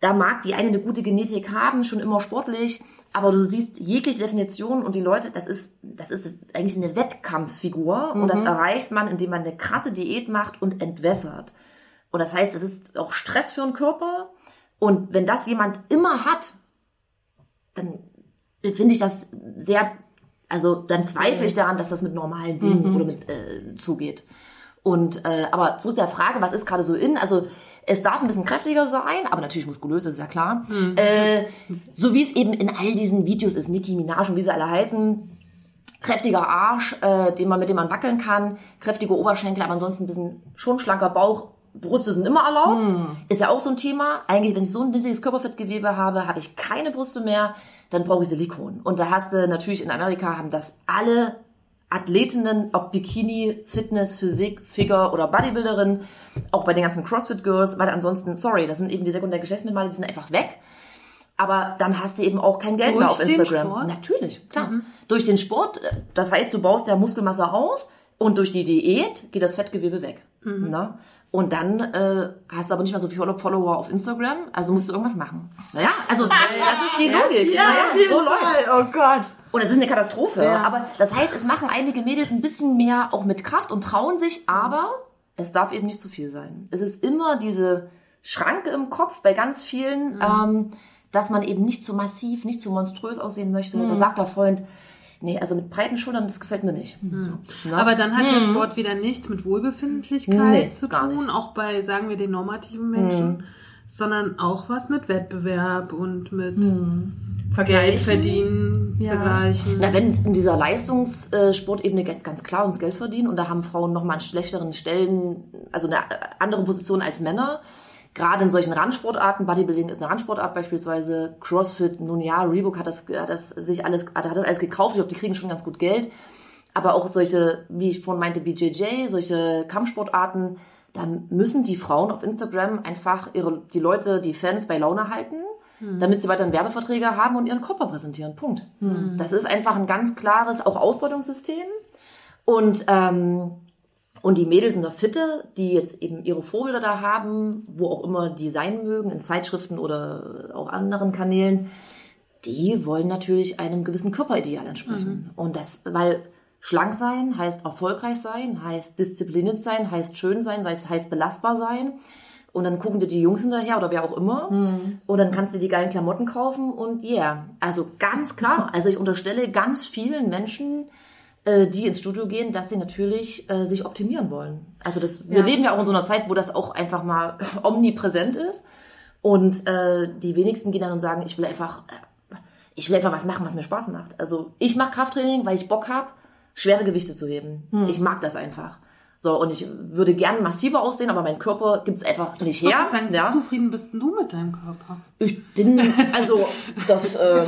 da mag die eine eine gute Genetik haben, schon immer sportlich, aber du siehst jegliche Definition und die Leute, das ist, das ist eigentlich eine Wettkampffigur und das erreicht man, indem man eine krasse Diät macht und entwässert. Und das heißt, es ist auch Stress für den Körper und wenn das jemand immer hat, dann finde ich das sehr, also dann zweifle ich daran, dass das mit normalen Dingen oder mit äh, zugeht. Und äh, aber zurück der Frage, was ist gerade so in? Also es darf ein bisschen kräftiger sein, aber natürlich muskulös, ist ja klar. Äh, so wie es eben in all diesen Videos ist, Nicki Minaj und wie sie alle heißen, kräftiger Arsch, äh, den man, mit dem man wackeln kann, kräftige Oberschenkel, aber ansonsten ein bisschen schon schlanker Bauch. Brüste sind immer erlaubt. Ist ja auch so ein Thema. Eigentlich, wenn ich so ein niedriges Körperfettgewebe habe, habe ich keine Brüste mehr, dann brauche ich Silikon. Und da hast du natürlich in Amerika haben das alle Athletinnen, ob Bikini, Fitness, Physik, Figure oder Bodybuilderin, auch bei den ganzen CrossFit Girls, weil ansonsten, sorry, das sind eben die sekundären Geschlechtsmerkmale, die sind einfach weg. Aber dann hast du eben auch kein Geld Durch mehr auf den Instagram. Sport? Natürlich, klar. Durch den Sport, äh, das heißt, du baust ja Muskelmasse auf und durch die Diät geht das Fettgewebe weg. Na? Und dann äh, hast du aber nicht mehr so viele Follower auf Instagram, also musst du irgendwas machen. Naja, also äh, das ist die Logik. Ja, naja, so läuft's. Fall. Oh Gott. Und das ist eine Katastrophe. Ja. Aber das heißt, es machen einige Mädels ein bisschen mehr auch mit Kraft und trauen sich, aber es darf eben nicht zu viel sein. Es ist immer diese Schranke im Kopf bei ganz vielen, ähm, dass man eben nicht zu massiv, nicht zu monströs aussehen möchte. Da sagt der Freund, nee, also mit breiten Schultern, das gefällt mir nicht. So, ne? Aber dann hat der Sport wieder nichts mit Wohlbefindlichkeit Nee, zu tun, nicht. auch bei, sagen wir, den normativen Menschen, sondern auch was mit Wettbewerb und mit Geld Vergleichen. verdienen, Ja. vergleichen. Na, wenn es in dieser Leistungssportebene ganz, ganz klar ums Geld verdienen und da haben Frauen nochmal an schlechteren Stellen, also eine andere Position als Männer. Gerade in solchen Randsportarten, Bodybuilding ist eine Randsportart beispielsweise, CrossFit, nun ja, Reebok hat das, hat das sich alles, hat das alles gekauft, ich glaube, die kriegen schon ganz gut Geld. Aber auch solche, wie ich vorhin meinte, BJJ, solche Kampfsportarten, da müssen die Frauen auf Instagram einfach ihre, die Leute, die Fans bei Laune halten, damit sie weiterhin Werbeverträge haben und ihren Körper präsentieren. Punkt. Das ist einfach ein ganz klares auch Ausbeutungssystem. Und, ähm, und die Mädels in der Fitte, die jetzt eben ihre Vorbilder da haben, wo auch immer die sein mögen, in Zeitschriften oder auch anderen Kanälen, die wollen natürlich einem gewissen Körperideal entsprechen. Und das, weil schlank sein heißt erfolgreich sein, heißt diszipliniert sein, heißt schön sein, heißt, heißt belastbar sein. Und dann gucken dir die Jungs hinterher oder wer auch immer. Und dann kannst du die geilen Klamotten kaufen und yeah. Also ganz klar. Also ich unterstelle ganz vielen Menschen, äh, die ins Studio gehen, dass sie natürlich äh, sich optimieren wollen. Also das, wir leben ja auch in so einer Zeit, wo das auch einfach mal omnipräsent ist. Und äh, die wenigsten gehen dann und sagen, ich will einfach, äh, ich will einfach was machen, was mir Spaß macht. Also ich mache Krafttraining, weil ich Bock habe, schwere Gewichte zu heben. Ich mag das einfach. So, und ich würde gern massiver aussehen, aber mein Körper gibt es einfach nicht her. sagen, ja. wie zufrieden bist du mit deinem Körper? Ich bin, also, das, ähm,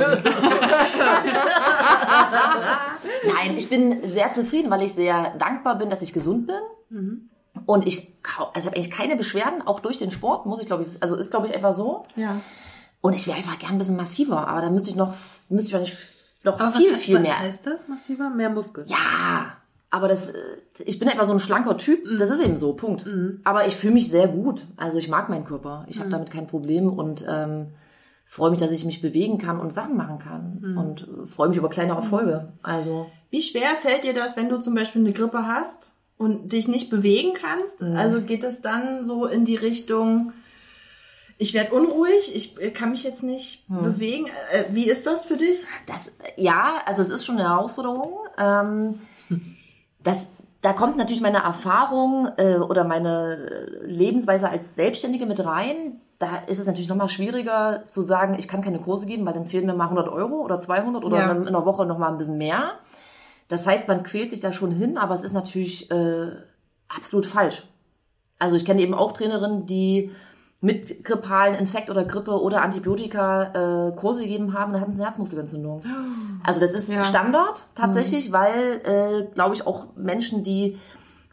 Nein, ich bin sehr zufrieden, weil ich sehr dankbar bin, dass ich gesund bin. Und ich, also ich habe eigentlich keine Beschwerden, auch durch den Sport, muss ich glaube ich, also ist glaube ich einfach so. Ja. Und ich wäre einfach gern ein bisschen massiver, aber da müsste ich noch, müsste ich wahrscheinlich noch Aber viel, was, viel was mehr. heißt das, massiver? Mehr Muskeln? Ja, aber das, ich bin einfach so ein schlanker Typ. Das ist eben so, Punkt. Aber ich fühle mich sehr gut. Also ich mag meinen Körper. Ich habe damit kein Problem und ähm, freue mich, dass ich mich bewegen kann und Sachen machen kann. Und äh, freue mich über kleine Erfolge. Also Wie schwer fällt dir das, wenn du zum Beispiel eine Grippe hast und dich nicht bewegen kannst? Also geht es dann so in die Richtung, ich werde unruhig, ich äh, kann mich jetzt nicht bewegen. Äh, wie ist das für dich? das, ja, also es ist schon eine Herausforderung. Ähm, das, da kommt natürlich meine Erfahrung äh, oder meine Lebensweise als Selbstständige mit rein. Da ist es natürlich nochmal schwieriger zu sagen, ich kann keine Kurse geben, weil dann fehlen mir mal 100 Euro oder 200 oder Ja. dann in einer Woche nochmal ein bisschen mehr. Das heißt, man quält sich da schon hin, aber es ist natürlich äh, absolut falsch. Also ich kenne eben auch Trainerinnen, die mit grippalen Infekt oder Grippe oder Antibiotika äh, Kurse gegeben haben, dann hatten sie eine Herzmuskelentzündung. Also das ist Ja. Standard tatsächlich, weil, äh, glaube ich, auch Menschen, die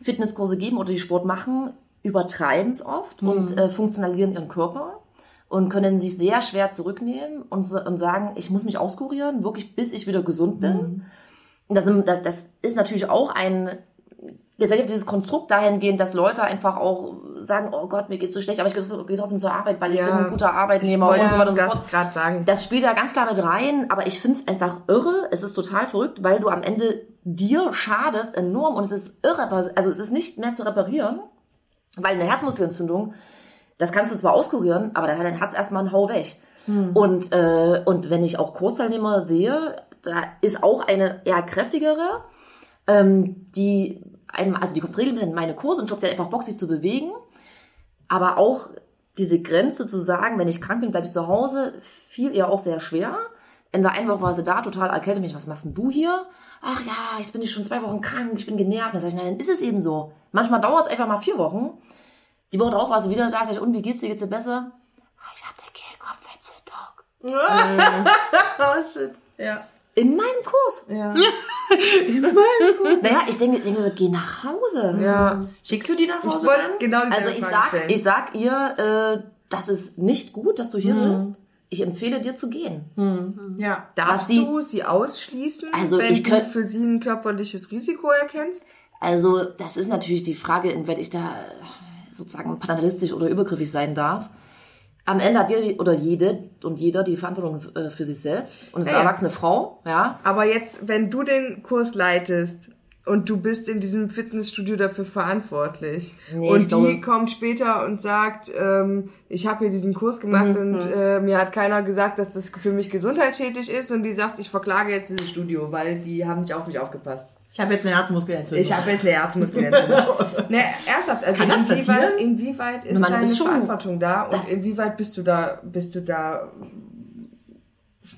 Fitnesskurse geben oder die Sport machen, übertreiben es oft und äh, funktionalisieren ihren Körper und können sich sehr schwer zurücknehmen und, und sagen, ich muss mich auskurieren, wirklich bis ich wieder gesund bin. Und Das, das, das ist natürlich auch ein gesellschaftliches Konstrukt dahingehend, dass Leute einfach auch sagen, oh Gott, mir geht's so schlecht, aber ich gehe trotzdem zur Arbeit, weil ich Ja. bin ein guter Arbeitnehmer und so weiter und so fort. das sagen. Das spielt da ganz klar mit rein, aber ich finde es einfach irre. Es ist total verrückt, weil du am Ende dir schadest enorm und es ist irre, also es ist nicht mehr zu reparieren, weil eine Herzmuskelentzündung, das kannst du zwar auskurieren, aber dann hat dein Herz erstmal einen Hau weg. Und, äh, und wenn ich auch Kursteilnehmer sehe, da ist auch eine eher kräftigere, ähm, die einem, also die kommt regelmäßig in meine Kurse und jobbt ja einfach Bock, sich zu bewegen. Aber auch diese Grenze zu sagen, wenn ich krank bin, bleibe ich zu Hause, fiel ihr auch sehr schwer. In der einen Woche war sie da, total erkältet mich. Was machst denn du hier? Ach ja, jetzt bin ich schon zwei Wochen krank, ich bin genervt. Dann sag ich, nein, dann ist es eben so. Manchmal dauert es einfach mal vier Wochen. Die Woche drauf war sie wieder da, sag ich, und wie geht's dir, geht's dir besser? Ah, Ich hab eine Kehlkopfentzündung. oh shit. Ja. In meinem Kurs. ja. Naja, ich denke, ich denke geh nach Hause. Ja. Schickst du die nach Ich Hause wollte dann? genau Also dieselbe ich Frage sag, stellen. ich sag ihr, äh, das ist nicht gut, dass du hier bist. Ich empfehle dir zu gehen. Ja. Darfst was die- du sie ausschließen, Also wenn ich du könnt- für sie ein körperliches Risiko erkennst? Also das ist natürlich die Frage, inwieweit ich da sozusagen paternalistisch oder übergriffig sein darf. Am Ende hat jeder oder jede und jeder die Verantwortung äh, für sich selbst und ist eine Ja, ja. erwachsene Frau, ja. Aber jetzt, wenn du den Kurs leitest und du bist in diesem Fitnessstudio dafür verantwortlich Nee, und ich glaube- die kommt später und sagt, ähm, ich habe hier diesen Kurs gemacht Mhm, und äh, mir hat keiner gesagt, dass das für mich gesundheitsschädlich ist und die sagt, ich verklage jetzt dieses Studio, weil die haben nicht auf mich aufgepasst. Ich habe jetzt eine Herzmuskelentzündung. Ich habe jetzt eine Herzmuskelentzündung. ne, ernsthaft, also inwieweit, inwieweit ist deine ist Verantwortung da und inwieweit bist du da, bist du da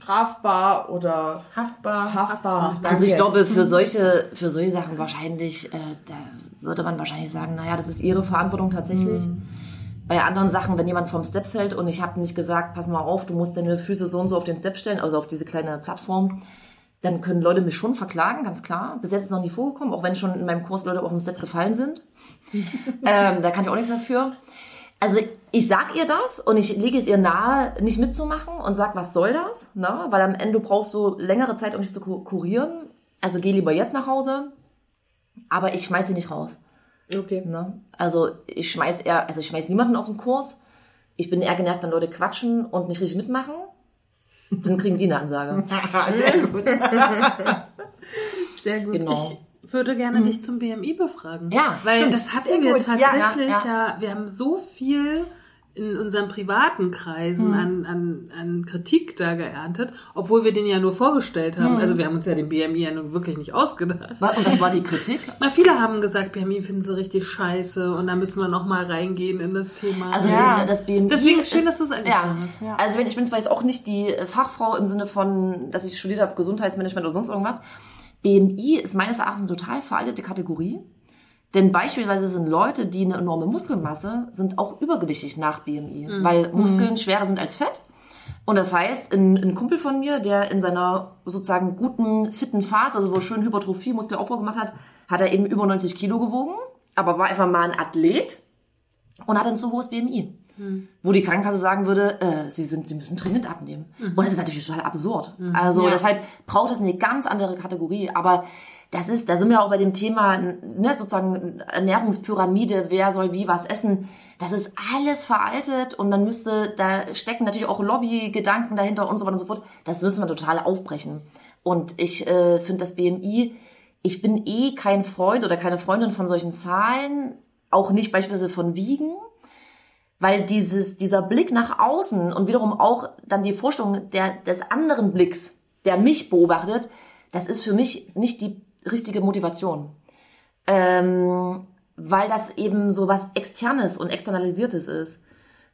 strafbar oder haftbar. haftbar? Also ich glaube, für solche, für solche Sachen wahrscheinlich, äh, da würde man wahrscheinlich sagen, naja, das ist ihre Verantwortung tatsächlich. Bei anderen Sachen, wenn jemand vom Step fällt und ich habe nicht gesagt, pass mal auf, du musst deine Füße so und so auf den Step stellen, also auf diese kleine Plattform, dann können Leute mich schon verklagen, ganz klar. Bis jetzt ist es noch nie vorgekommen, auch wenn schon in meinem Kurs Leute auf dem Step gefallen sind. ähm, da kann ich auch nichts dafür. Also ich sag ihr das und ich lege es ihr nahe, nicht mitzumachen und sag, was soll das? Ne? Weil am Ende brauchst du längere Zeit, um dich zu ku- kurieren. Also geh lieber jetzt nach Hause. Aber ich schmeiß sie nicht raus. Okay. Ne? Also ich schmeiß eher, also ich schmeiß niemanden aus dem Kurs. Ich bin eher genervt, wenn Leute quatschen und nicht richtig mitmachen. Dann kriegen die eine Ansage. Sehr gut. Sehr gut. Genau. Ich würde gerne dich zum BMI befragen. Ja, weil stimmt. das hatten Sehr wir gut. Ja, tatsächlich ja, ja, Wir haben so viel in unseren privaten Kreisen an, an, an Kritik da geerntet, obwohl wir den ja nur vorgestellt haben. Also wir haben uns ja den BMI ja nun wirklich nicht ausgedacht. Was? Und das war die Kritik? Na, viele haben gesagt, BMI finden sie richtig scheiße und da müssen wir noch mal reingehen in das Thema. Also Ja. die, das BMI Deswegen ist schön, dass du's ja. angesprochen hast. Ja. Also wenn ich bin zwar jetzt auch nicht die Fachfrau im Sinne von, dass ich studiert habe Gesundheitsmanagement oder sonst irgendwas. BMI ist meines Erachtens eine total veraltete Kategorie. Denn beispielsweise sind Leute, die eine enorme Muskelmasse, sind auch übergewichtig nach BMI, weil Muskeln schwerer sind als Fett. Und das heißt, ein, ein Kumpel von mir, der in seiner sozusagen guten, fitten Phase, also wo schön Hypertrophie, Muskelaufbau gemacht hat, hat er eben über 90 Kilo gewogen, aber war einfach mal ein Athlet und hat ein zu hohes BMI. Wo die Krankenkasse sagen würde, äh, sie, sind, sie müssen dringend abnehmen. Und das ist natürlich total absurd. Also Ja. deshalb braucht es eine ganz andere Kategorie. Aber das ist, da sind wir auch bei dem Thema, ne, sozusagen Ernährungspyramide, wer soll wie was essen. Das ist alles veraltet und man müsste, da stecken natürlich auch Lobbygedanken dahinter und so weiter und so fort. Das müssen wir total aufbrechen. Und ich äh, finde das BMI, ich bin eh kein Freund oder keine Freundin von solchen Zahlen, auch nicht beispielsweise von Wiegen, weil dieses, dieser Blick nach außen und wiederum auch dann die Vorstellung der, des anderen Blicks, der mich beobachtet, das ist für mich nicht die richtige Motivation. Ähm, weil das eben so was Externes und Externalisiertes ist.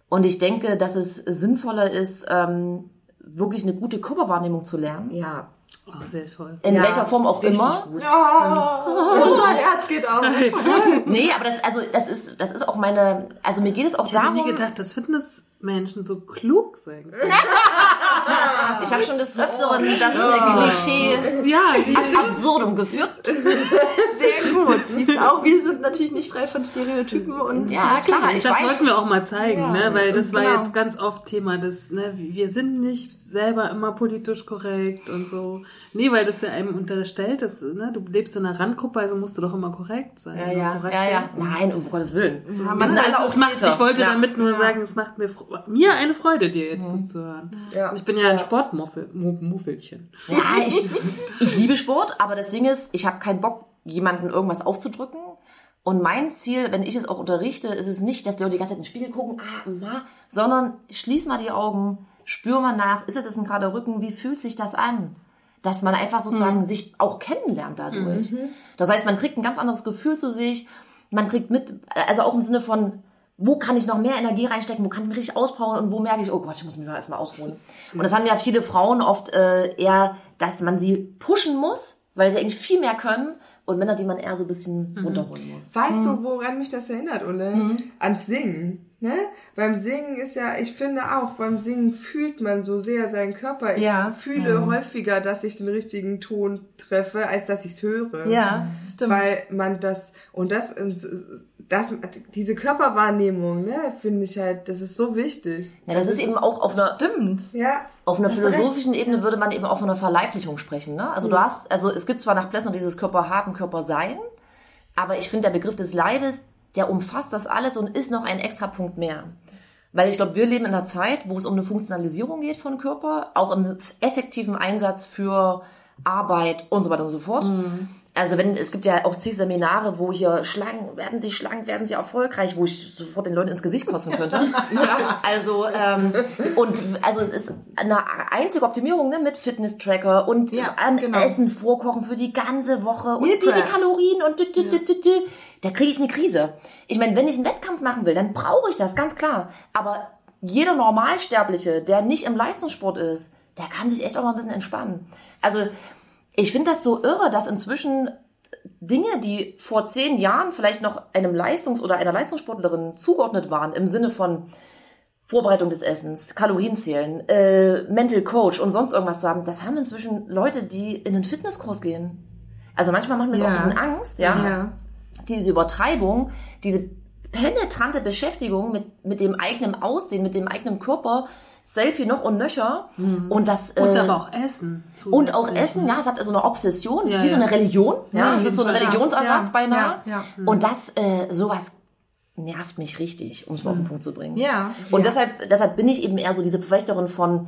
Und ich denke, dass es sinnvoller ist, ähm, wirklich eine gute Körperwahrnehmung zu lernen. Ja. Oh, sehr toll. In Ja, welcher Form auch richtig immer. gut. Ja, unser Herz geht auf. Nee, aber das, also, das ist, das ist auch meine, also mir geht es auch Ich hätte darum. nie gedacht, dass Fitnessmenschen so klug sein können. Ich habe schon des Öfteren das äh, Klischee Ja, ad absurdum geführt. Sehr gut. Siehst du auch, wir sind natürlich nicht frei von Stereotypen und Ja, klar, ich das weiß. wollten wir auch mal zeigen, Ja, ne? weil das war genau. jetzt ganz oft Thema, dass ne, wir sind nicht selber immer politisch korrekt und so. Nee, weil das ja einem unterstellt ist, ne? du lebst in einer Randgruppe, also musst du doch immer korrekt sein. Ja, ja, ja, ja. Nein, um Gottes Willen. Wir man sind alle Also macht, ich wollte ja. damit nur sagen, es macht mir, mir eine Freude, dir jetzt zuzuhören. Ja. Ich bin ja ein Sportmuffelchen. Ja, ich, ich liebe Sport, aber das Ding ist, ich habe keinen Bock, jemanden irgendwas aufzudrücken. Und mein Ziel, wenn ich es auch unterrichte, ist es nicht, dass die Leute die ganze Zeit in den Spiegel gucken, ah, ma, sondern schließ mal die Augen, spür mal nach, ist es jetzt ein gerader Rücken, wie fühlt sich das an? Dass man einfach sozusagen sich auch kennenlernt dadurch. Das heißt, man kriegt ein ganz anderes Gefühl zu sich, man kriegt mit, also auch im Sinne von, wo kann ich noch mehr Energie reinstecken, wo kann ich mich richtig auspowern und wo merke ich, oh Gott, ich muss mich mal erstmal ausruhen. Und das haben ja viele Frauen oft äh, eher, dass man sie pushen muss, weil sie eigentlich viel mehr können und Männer, die man eher so ein bisschen runterholen muss. Weißt du, woran mich das erinnert, Ulle? Ans Singen. Ne? Beim Singen ist ja, ich finde auch, beim Singen fühlt man so sehr seinen Körper. Ich Ja. fühle häufiger, dass ich den richtigen Ton treffe, als dass ich es höre. Ja, stimmt. Weil man das, und das, das, diese Körperwahrnehmung, ne, finde ich halt, das ist so wichtig. Ja, das ist eben auch auf einer, Stimmt. Ja. auf einer philosophischen Ebene würde man eben auch von einer Verleiblichung sprechen. Ne? Also du hast, also es gibt zwar nach Plessner dieses Körper haben, Körper sein, aber ich finde der Begriff des Leibes, der umfasst das alles und ist noch ein extra Punkt mehr. Weil ich glaube, wir leben in einer Zeit, wo es um eine Funktionalisierung geht von Körper, auch im effektiven Einsatz für Arbeit und so weiter und so fort. Also wenn, es gibt ja auch zig Seminare, wo hier schlank, werden sie schlank, werden sie erfolgreich, wo ich sofort den Leuten ins Gesicht kotzen könnte. Also, ähm, und also es ist eine einzige Optimierung ne, mit Fitness-Tracker und Ja, an genau. Essen vorkochen für die ganze Woche und wie Prep. Kalorien und dü, dü, dü, dü, dü. da kriege ich eine Krise. Ich meine, wenn ich einen Wettkampf machen will, dann brauche ich das, ganz klar. Aber jeder Normalsterbliche, der nicht im Leistungssport ist, der kann sich echt auch mal ein bisschen entspannen. Also ich finde das so irre, dass inzwischen Dinge, die vor zehn Jahren vielleicht noch einem Leistungs- oder einer Leistungssportlerin zugeordnet waren, im Sinne von Vorbereitung des Essens, Kalorienzählen, äh, Mental Coach und sonst irgendwas zu haben, das haben inzwischen Leute, die in einen Fitnesskurs gehen. Also manchmal macht mir das Ja. auch ein bisschen Angst, ja. Ja. Diese Übertreibung, diese penetrante Beschäftigung mit, mit dem eigenen Aussehen, mit dem eigenen Körper, Selfie noch und nöcher. Und das, Und äh, aber auch Essen. und auch zusätzlich, Essen, ne? ja, es hat so eine Obsession, es ist Ja, wie so ja. eine Religion, ja, es ist so ein. Religionsersatz Ja, beinahe. ja. Und das, äh, sowas nervt mich richtig, um es mal auf den Punkt zu bringen. Ja. Und deshalb, deshalb bin ich eben eher so diese Verfechterin von,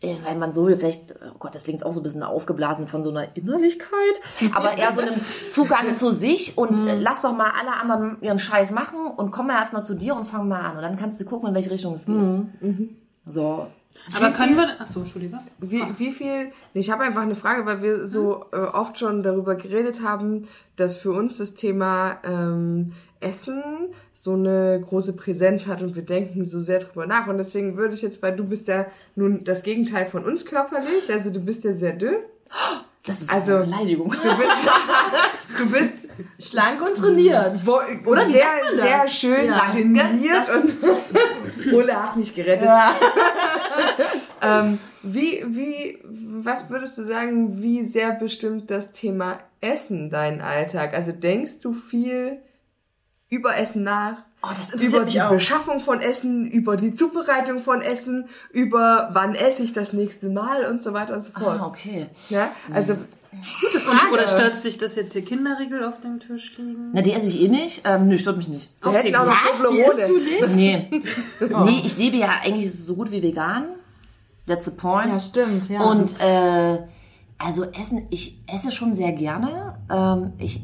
äh, weil man so will, vielleicht, oh Gott, das klingt auch so ein bisschen aufgeblasen von so einer Innerlichkeit, aber eher so einem Zugang zu sich und äh, lass doch mal alle anderen ihren Scheiß machen und komm mal erstmal zu dir und fang mal an. Und dann kannst du gucken, in welche Richtung es geht. So. Aber können wir. Achso, Entschuldige. Wie, wie viel, nee, ich habe einfach eine Frage, weil wir so äh, oft schon darüber geredet haben, dass für uns das Thema ähm, Essen so eine große Präsenz hat und wir denken so sehr drüber nach. Und deswegen würde ich jetzt, weil du bist ja nun das Gegenteil von uns körperlich, also du bist ja sehr dünn. Das ist Also- eine Beleidigung. Du bist, du bist Schlank und trainiert. wo, Oder sehr, sehr schön Ja. trainiert und Ole hat mich gerettet. Ja. Ähm, wie, wie, was würdest du sagen, wie sehr bestimmt das Thema Essen deinen Alltag? Also denkst du viel über Essen nach? Oh, Über die. Beschaffung von Essen, über die Zubereitung von Essen, über wann esse ich das nächste Mal und so weiter und so fort. Ah, okay. Ja, also gute Und, Frage. oder stört dich, dass jetzt hier Kinderriegel auf dem Tisch liegen? Na, die esse ich eh nicht. Ähm, nö, stört mich nicht. Wir auch noch Was? Die isst du nicht? Nee. Nee, ich lebe ja eigentlich so gut wie vegan. That's the point. Ja, stimmt, ja. Und äh, also Essen, ich esse schon sehr gerne. Ähm, ich,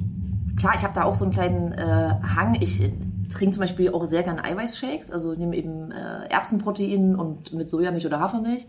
klar, ich habe da auch so einen kleinen äh, Hang. Ich trinke zum Beispiel auch sehr gerne Eiweißshakes. Also ich nehme eben äh, Erbsenprotein und mit Sojamilch oder Hafermilch.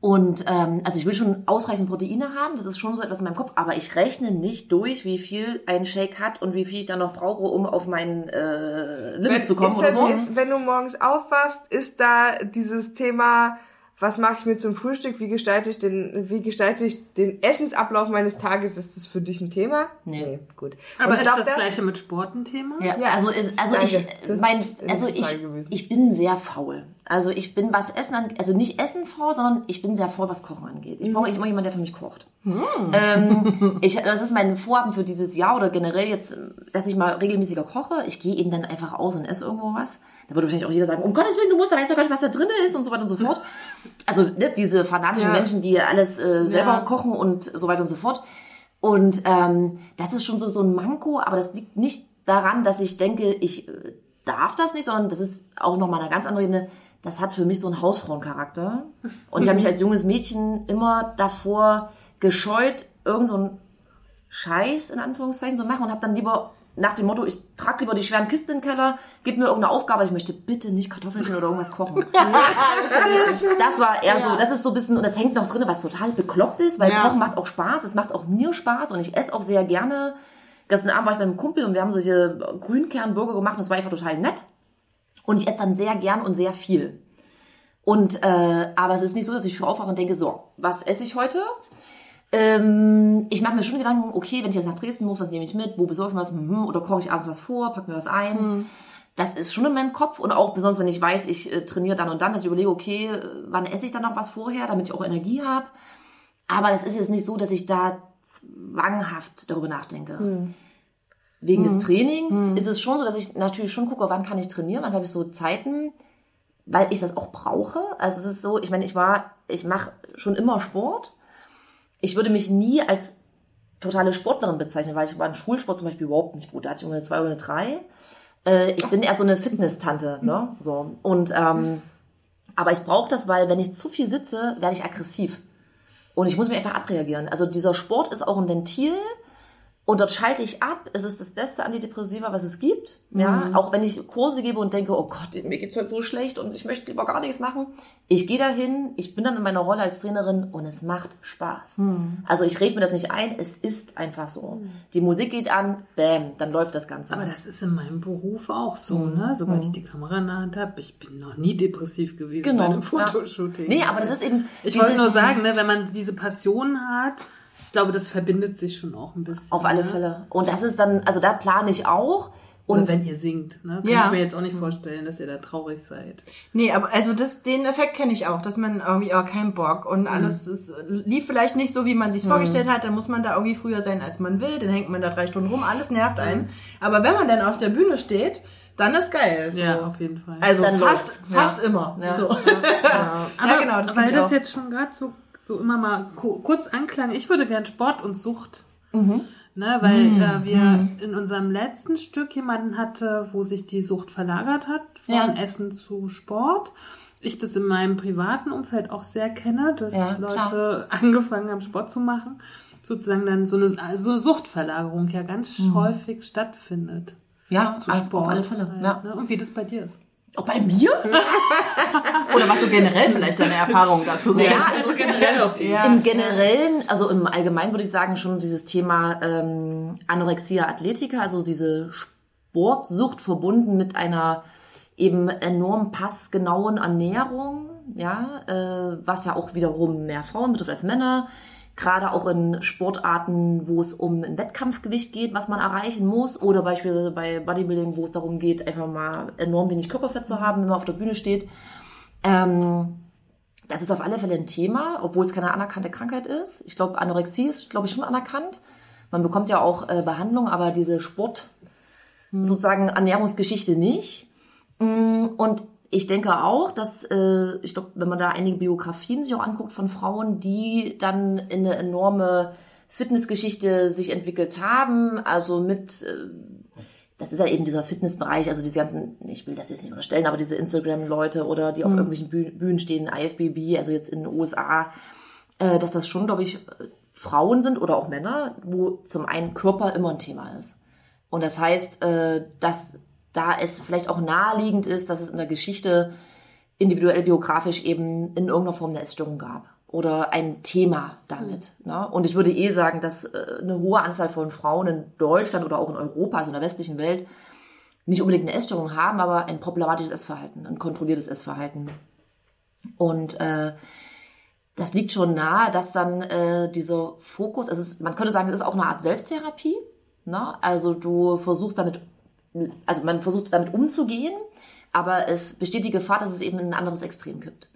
Und ähm, also ich will schon ausreichend Proteine haben, das ist schon so etwas in meinem Kopf, aber ich rechne nicht durch, wie viel ein Shake hat und wie viel ich dann noch brauche, um auf mein äh, Limit Wenn, zu kommen ist oder das, so. ist, wenn du morgens aufwachst, ist da dieses Thema, was mache ich mir zum Frühstück, wie gestalte ich den, wie gestalte ich den Essensablauf meines Tages, ist das für dich ein Thema? Nee. gut. Aber ist glaub, das gleiche mit Sport ein Thema? Ja, Ja. also, also Danke. ich, Das mein, also ich, ich bin sehr faul. Also ich bin, was Essen angeht, also nicht Essen faul, sondern ich bin sehr faul, was Kochen angeht. Ich brauche immer jemanden, der für mich kocht. Ähm, ich, das ist mein Vorhaben für dieses Jahr oder generell jetzt, dass ich mal regelmäßiger koche. Ich gehe eben dann einfach aus und esse irgendwo was. Da würde wahrscheinlich auch jeder sagen, um Gottes Willen, du musst, da weißt doch gar nicht, was da drin ist und so weiter und so fort. Also ne, diese fanatischen Ja. Menschen, die alles äh, selber Ja. kochen und so weiter und so fort. Und ähm, das ist schon so, so ein Manko, aber das liegt nicht daran, dass ich denke, ich äh, darf das nicht, sondern das ist auch nochmal eine ganz andere Ebene. Das hat für mich so einen Hausfrauencharakter. Und ich habe mich als junges Mädchen immer davor gescheut, irgend so einen Scheiß in Anführungszeichen zu machen und habe dann lieber nach dem Motto, ich trage lieber die schweren Kisten in den Keller, gib mir irgendeine Aufgabe, ich möchte bitte nicht Kartoffelchen oder irgendwas kochen. das war eher so, das ist so ein bisschen, und das hängt noch drin, was total bekloppt ist, weil Ja. Kochen macht auch Spaß, es macht auch mir Spaß und ich esse auch sehr gerne. Gestern Abend war ich mit einem Kumpel und wir haben solche Grünkernburger gemacht und das war einfach total nett. Und ich esse dann sehr gern und sehr viel. Und äh, aber es ist nicht so, dass ich für aufwache und denke, so, was esse ich heute? Ähm, ich mache mir schon Gedanken, okay, wenn ich jetzt nach Dresden muss, was nehme ich mit? Wo besorge ich mir was? Mhm, Oder koche ich abends was vor, pack mir was ein? Das ist schon in meinem Kopf und auch besonders, wenn ich weiß, ich äh, trainiere dann und dann, dass ich überlege, okay, äh, wann esse ich dann noch was vorher, damit ich auch Energie habe. Aber das ist jetzt nicht so, dass ich da zwanghaft darüber nachdenke. Wegen des Trainings ist es schon so, dass ich natürlich schon gucke, wann kann ich trainieren, wann habe ich so Zeiten, weil ich das auch brauche. Also es ist so, ich meine, ich war, ich mache schon immer Sport. Ich würde mich nie als totale Sportlerin bezeichnen, weil ich war im Schulsport zum Beispiel überhaupt nicht gut. Da hatte ich eine zwei oder eine drei. Äh, ich bin eher so eine Fitness-Tante, ne? So. Und, ähm, aber ich brauche das, weil wenn ich zu viel sitze, werde ich aggressiv. Und ich muss mich einfach abreagieren. Also dieser Sport ist auch ein Ventil. Und dort schalte ich ab. Es ist das beste Antidepressiva, was es gibt. Ja, auch wenn ich Kurse gebe und denke, oh Gott, mir geht's heute so schlecht und ich möchte lieber gar nichts machen. Ich gehe dahin, ich bin dann in meiner Rolle als Trainerin und es macht Spaß. Also ich rede mir das nicht ein, es ist einfach so. Die Musik geht an, bam, dann läuft das Ganze. Aber das ist in meinem Beruf auch so, ne? Sobald ich die Kamera in der Hand habe, ich bin noch nie depressiv gewesen Genau, bei einem ja. Fotoshooting. nee, aber das ist eben. Ich wollte nur sagen, ne, wenn man diese Passion hat, ich glaube, das verbindet sich schon auch ein bisschen. Auf alle ne? Fälle. Und das ist dann, also da plane ich auch. Und Und wenn ihr singt, ne? Kann Ja. ich mir jetzt auch nicht vorstellen, dass ihr da traurig seid. Nee, aber also das, den Effekt kenne ich auch, dass man irgendwie, oh, kein Bock und alles ist, lief vielleicht nicht so, wie man sich vorgestellt hat, dann muss man da irgendwie früher sein, als man will, dann hängt man da drei Stunden rum, alles nervt einen. Aber wenn man dann auf der Bühne steht, dann ist geil. So. Ja, auf jeden Fall. Also Dann fast, fast Ja. immer. Ja. So. ja. Aber genau, das weil das auch. jetzt schon gerade so, so immer mal ku- kurz anklang, ich würde gern Sport und Sucht. Mhm. Ne, weil äh, wir in unserem letzten Stück jemanden hatte, wo sich die Sucht verlagert hat, von Ja. Essen zu Sport. Ich das in meinem privaten Umfeld auch sehr kenne, dass Ja, Leute angefangen haben, Sport zu machen. Sozusagen dann so eine, so eine Suchtverlagerung ja ganz häufig stattfindet. ja, Zu Sport. auf alle Fälle. halt, Ja. ne? Und wie das bei dir ist. Auch bei mir? Oder was so generell vielleicht deine Erfahrung dazu sagen. Ja, also generell auf jeden. Im Generellen, also im Allgemeinen würde ich sagen, schon dieses Thema ähm, Anorexia Athletica, also diese Sportsucht verbunden mit einer eben enorm passgenauen Ernährung, ja, äh, was ja auch wiederum mehr Frauen betrifft als Männer. Gerade auch in Sportarten, wo es um ein Wettkampfgewicht geht, was man erreichen muss, oder beispielsweise bei Bodybuilding, wo es darum geht, einfach mal enorm wenig Körperfett zu haben, wenn man auf der Bühne steht. Ähm, das ist auf alle Fälle ein Thema, obwohl es keine anerkannte Krankheit ist. Ich glaube, Anorexie ist, glaube ich, schon anerkannt. Man bekommt ja auch äh, Behandlung, aber diese Sport, sozusagen Ernährungsgeschichte nicht. Mm, Und ich denke auch, dass, äh, ich glaube, wenn man da einige Biografien sich auch anguckt von Frauen, die dann in eine enorme Fitnessgeschichte sich entwickelt haben, also mit, äh, das ist ja eben dieser Fitnessbereich, also diese ganzen, ich will das jetzt nicht unterstellen, aber diese Instagram-Leute oder die auf irgendwelchen Büh- Bühnen stehen, IFBB, also jetzt in den USA, äh, dass das schon, glaube ich, äh, Frauen sind oder auch Männer, wo zum einen Körper immer ein Thema ist. Und das heißt, äh, dass da es vielleicht auch naheliegend ist, dass es in der Geschichte individuell biografisch eben in irgendeiner Form eine Essstörung gab oder ein Thema damit. Ne? Und ich würde eh sagen, dass äh, eine hohe Anzahl von Frauen in Deutschland oder auch in Europa, also in der westlichen Welt, nicht unbedingt eine Essstörung haben, aber ein problematisches Essverhalten, ein kontrolliertes Essverhalten. Und äh, das liegt schon nahe, dass dann äh, dieser Fokus, also man könnte sagen, es ist auch eine Art Selbsttherapie. Ne? Also du versuchst damit, also man versucht damit umzugehen, aber es besteht die Gefahr, dass es eben in ein anderes Extrem kippt.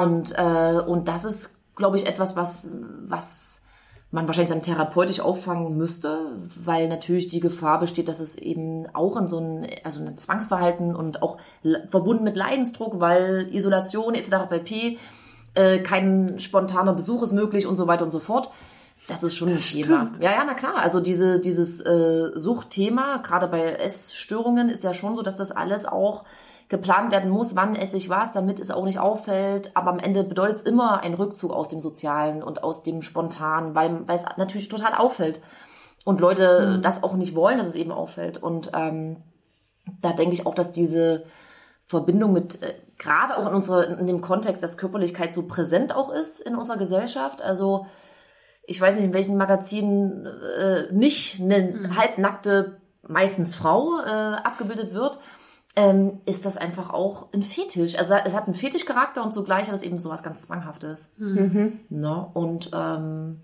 Und, äh, und das ist, glaube ich, etwas, was, was man wahrscheinlich dann therapeutisch auffangen müsste, weil natürlich die Gefahr besteht, dass es eben auch in so ein, also ein Zwangsverhalten und auch verbunden mit Leidensdruck, weil Isolation etc. pp. Äh, kein spontaner Besuch ist möglich und so weiter und so fort. Das ist schon ein Thema. Ja, ja, na klar. Also diese, dieses äh, Suchtthema, gerade bei Essstörungen, ist ja schon so, dass das alles auch geplant werden muss, wann esse ich was, damit es auch nicht auffällt. Aber am Ende bedeutet es immer ein Rückzug aus dem Sozialen und aus dem Spontanen, weil, weil es natürlich total auffällt. Und Leute das auch nicht wollen, dass es eben auffällt. Und ähm, da denke ich auch, dass diese Verbindung mit, äh, gerade auch in, unserer, in dem Kontext, dass Körperlichkeit so präsent auch ist in unserer Gesellschaft. Also ich weiß nicht, in welchen Magazinen äh, nicht eine halbnackte, meistens Frau, äh, abgebildet wird, ähm, ist das einfach auch ein Fetisch. Also es hat einen Fetischcharakter und zugleich hat es eben sowas ganz Zwanghaftes. Ne? Und ähm,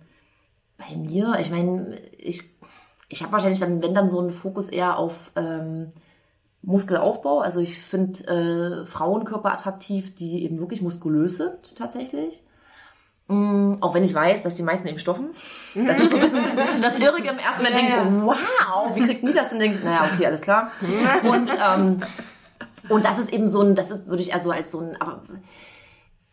bei mir, ich meine, ich, ich habe wahrscheinlich dann, wenn dann so einen Fokus eher auf ähm, Muskelaufbau. Also ich finde äh, Frauenkörper attraktiv, die eben wirklich muskulös sind tatsächlich. Mm, auch wenn ich weiß, dass die meisten eben stoffen. Das ist so ein bisschen das Irrige im ersten Moment. denke ich, wow, wie kriegt die das denn? Denke ich, naja, okay, alles klar. Und, ähm, und das ist eben so ein, das ist, würde ich also als so ein, aber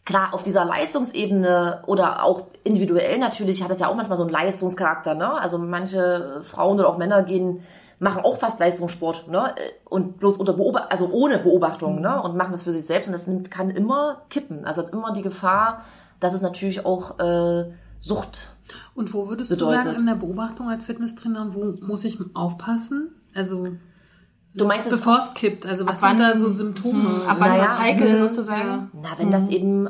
klar, auf dieser Leistungsebene oder auch individuell natürlich hat es ja auch manchmal so einen Leistungscharakter, ne? Also manche Frauen oder auch Männer gehen, machen auch fast Leistungssport, ne? Und bloß unter Beobacht, also ohne Beobachtung, ne? Und machen das für sich selbst und das nimmt, kann immer kippen. Also hat immer die Gefahr, dass es natürlich auch äh, Sucht Und wo würdest Bedeutet. du sagen, in der Beobachtung als Fitnesstrainer, wo muss ich aufpassen? Also, Du meinst bevor es kippt, also was sind da so Symptome? Ab wann Naja, wird's heikel hm, sozusagen? Na, wenn das eben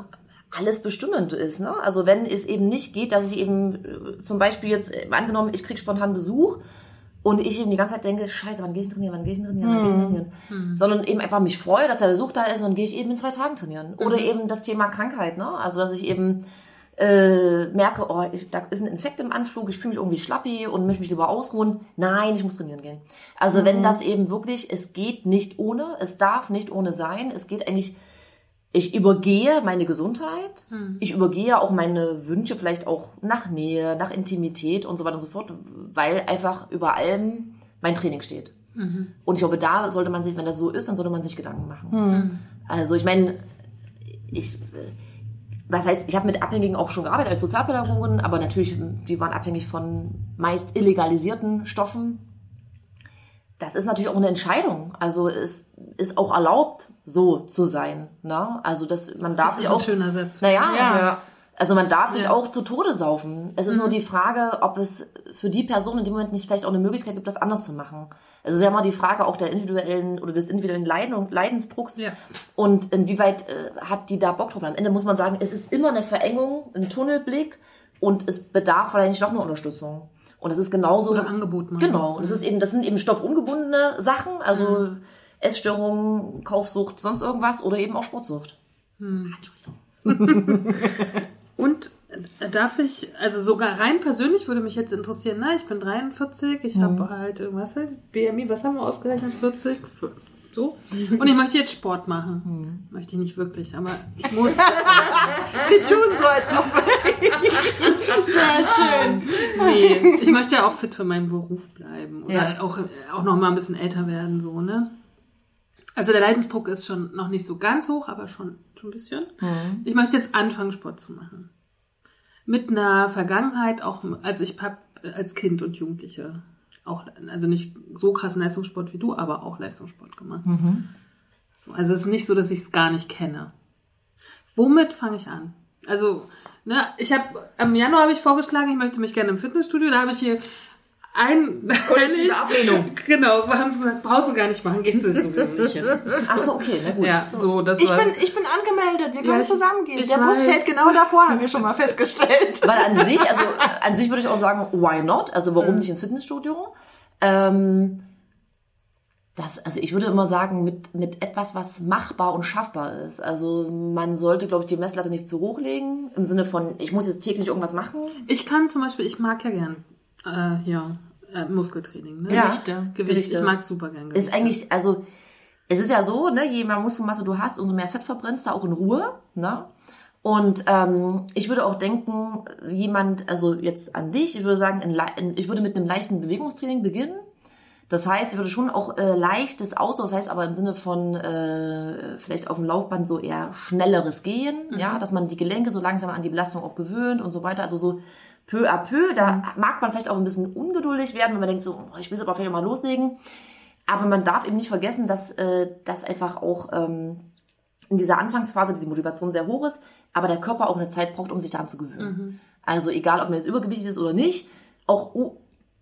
alles bestimmend ist, ne? Also wenn es eben nicht geht, dass ich eben äh, zum Beispiel jetzt äh, angenommen, ich krieg spontan Besuch und ich eben die ganze Zeit denke, scheiße, wann gehe ich trainieren, wann gehe ich trainieren, wann gehe ich trainieren, sondern eben einfach mich freue, dass der Besuch da ist und dann gehe ich eben in zwei Tagen trainieren. Oder eben das Thema Krankheit, ne? Also dass ich eben äh, merke, oh, ich, da ist ein Infekt im Anflug, ich fühle mich irgendwie schlappi und möchte mich lieber ausruhen. Nein, ich muss trainieren gehen. Also wenn das eben wirklich, es geht nicht ohne, es darf nicht ohne sein, es geht eigentlich, ich übergehe meine Gesundheit, ich übergehe auch meine Wünsche vielleicht auch nach Nähe, nach Intimität und so weiter und so fort, weil einfach über allem mein Training steht. Und ich glaube, da sollte man sich, wenn das so ist, dann sollte man sich Gedanken machen. Also ich meine, ich, was heißt, ich habe mit Abhängigen auch schon gearbeitet als Sozialpädagogin, aber natürlich, die waren abhängig von meist illegalisierten Stoffen. Das ist natürlich auch eine Entscheidung. Also es ist auch erlaubt, so zu sein. Ne? Also das, man darf Das sich ist ein auch. schöner Satz. Naja, Ja. also man darf sich Ja. auch zu Tode saufen. Es ist Mhm. nur die Frage, ob es für die Person in dem Moment nicht vielleicht auch eine Möglichkeit gibt, das anders zu machen. Es ist ja immer die Frage auch der individuellen oder des individuellen Leiden und Leidensdrucks. Ja. Und inwieweit äh, hat die da Bock drauf? Am Ende muss man sagen, es ist immer eine Verengung, ein Tunnelblick und es bedarf vielleicht noch eine Unterstützung. Und es ist genauso. Oder Angebot machen. Genau. Und es ist eben, das sind eben stoffungebundene Sachen, also Essstörungen, Kaufsucht, sonst irgendwas oder eben auch Sportsucht. Entschuldigung. Und äh, darf ich, also sogar rein persönlich würde mich jetzt interessieren, na, ich bin 43, ich habe halt, äh, was halt, BMI, was haben wir ausgerechnet, 40, F- so. Und ich möchte jetzt Sport machen. Möchte ich nicht wirklich, aber ich muss. Die tun so, als ob. Sehr schön. nee, ich möchte ja auch fit für meinen Beruf bleiben oder Ja. auch, auch noch mal ein bisschen älter werden, so, ne? Also der Leidensdruck ist schon noch nicht so ganz hoch, aber schon, schon ein bisschen. Ich möchte jetzt anfangen, Sport zu machen. Mit einer Vergangenheit auch, also ich habe als Kind und Jugendliche auch, also nicht so krassen Leistungssport wie du, aber auch Leistungssport gemacht. So, also es ist nicht so, dass ich es gar nicht kenne. Womit fange ich an? Also, ne, ich habe im Januar habe ich vorgeschlagen, ich möchte mich gerne im Fitnessstudio. Da habe ich hier ein Kollektive Ablehnung. Genau, wir haben sie gesagt, brauchst du gar nicht machen, gehst du sowieso nicht hin. Ach so, okay, na gut. Ja, so, das Ich war. bin, ich bin angemeldet. Wir Ja, können ich- zusammengehen. Der Bus fährt genau davor, haben wir schon mal festgestellt. Weil an sich, also an sich würde ich auch sagen, why not? Also warum nicht ins Fitnessstudio? Ähm, das, also ich würde immer sagen, mit, mit etwas, was machbar und schaffbar ist. Also man sollte, glaube ich, die Messlatte nicht zu hoch legen, im Sinne von, ich muss jetzt täglich irgendwas machen. Ich kann zum Beispiel, ich mag ja gern äh, hier äh, Muskeltraining. Ne? Ja. Gewichte. Gewicht. Gewichte. Ich mag super gern Gewicht. Ist eigentlich, also es ist ja so, ne, je mehr Muskelmasse du hast, umso mehr Fett verbrennst du auch in Ruhe. Ne? Und ähm, ich würde auch denken, jemand, also jetzt an dich, ich würde sagen, in, in, ich würde mit einem leichten Bewegungstraining beginnen. Das heißt, ich würde schon auch äh, leichtes Ausdauer, das heißt aber im Sinne von äh, vielleicht auf dem Laufband so eher schnelleres Gehen, ja, dass man die Gelenke so langsam an die Belastung auch gewöhnt und so weiter. Also so peu à peu, da mag man vielleicht auch ein bisschen ungeduldig werden, wenn man denkt so, ich will es aber vielleicht mal loslegen. Aber man darf eben nicht vergessen, dass äh, das einfach auch ähm, in dieser Anfangsphase die Motivation sehr hoch ist, aber der Körper auch eine Zeit braucht, um sich daran zu gewöhnen. Also egal, ob man jetzt übergewichtig ist oder nicht, auch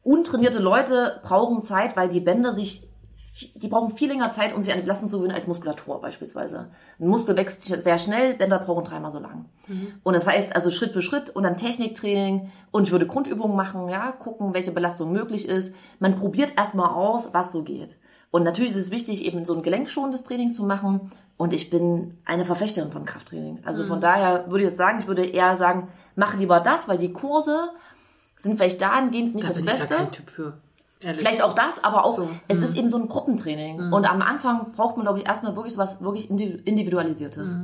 untrainierte Leute brauchen Zeit, weil die Bänder sich, die brauchen viel länger Zeit, um sich an die Belastung zu gewöhnen als Muskulatur beispielsweise. Ein Muskel wächst sehr schnell, Bänder brauchen dreimal so lang. Und das heißt also Schritt für Schritt und dann Techniktraining und ich würde Grundübungen machen, ja, gucken, welche Belastung möglich ist. Man probiert erstmal aus, was so geht. Und natürlich ist es wichtig, eben so ein gelenkschonendes Training zu machen. Und ich bin eine Verfechterin von Krafttraining. Also von daher würde ich jetzt sagen, ich würde eher sagen, mach lieber das, weil die Kurse sind vielleicht dahingehend nicht da das bin ich Beste. gar kein Typ für. Ehrlich. Vielleicht auch das, aber auch, So, es ist eben so ein Gruppentraining. Und am Anfang braucht man, glaube ich, erstmal wirklich so was wirklich indi- individualisiertes.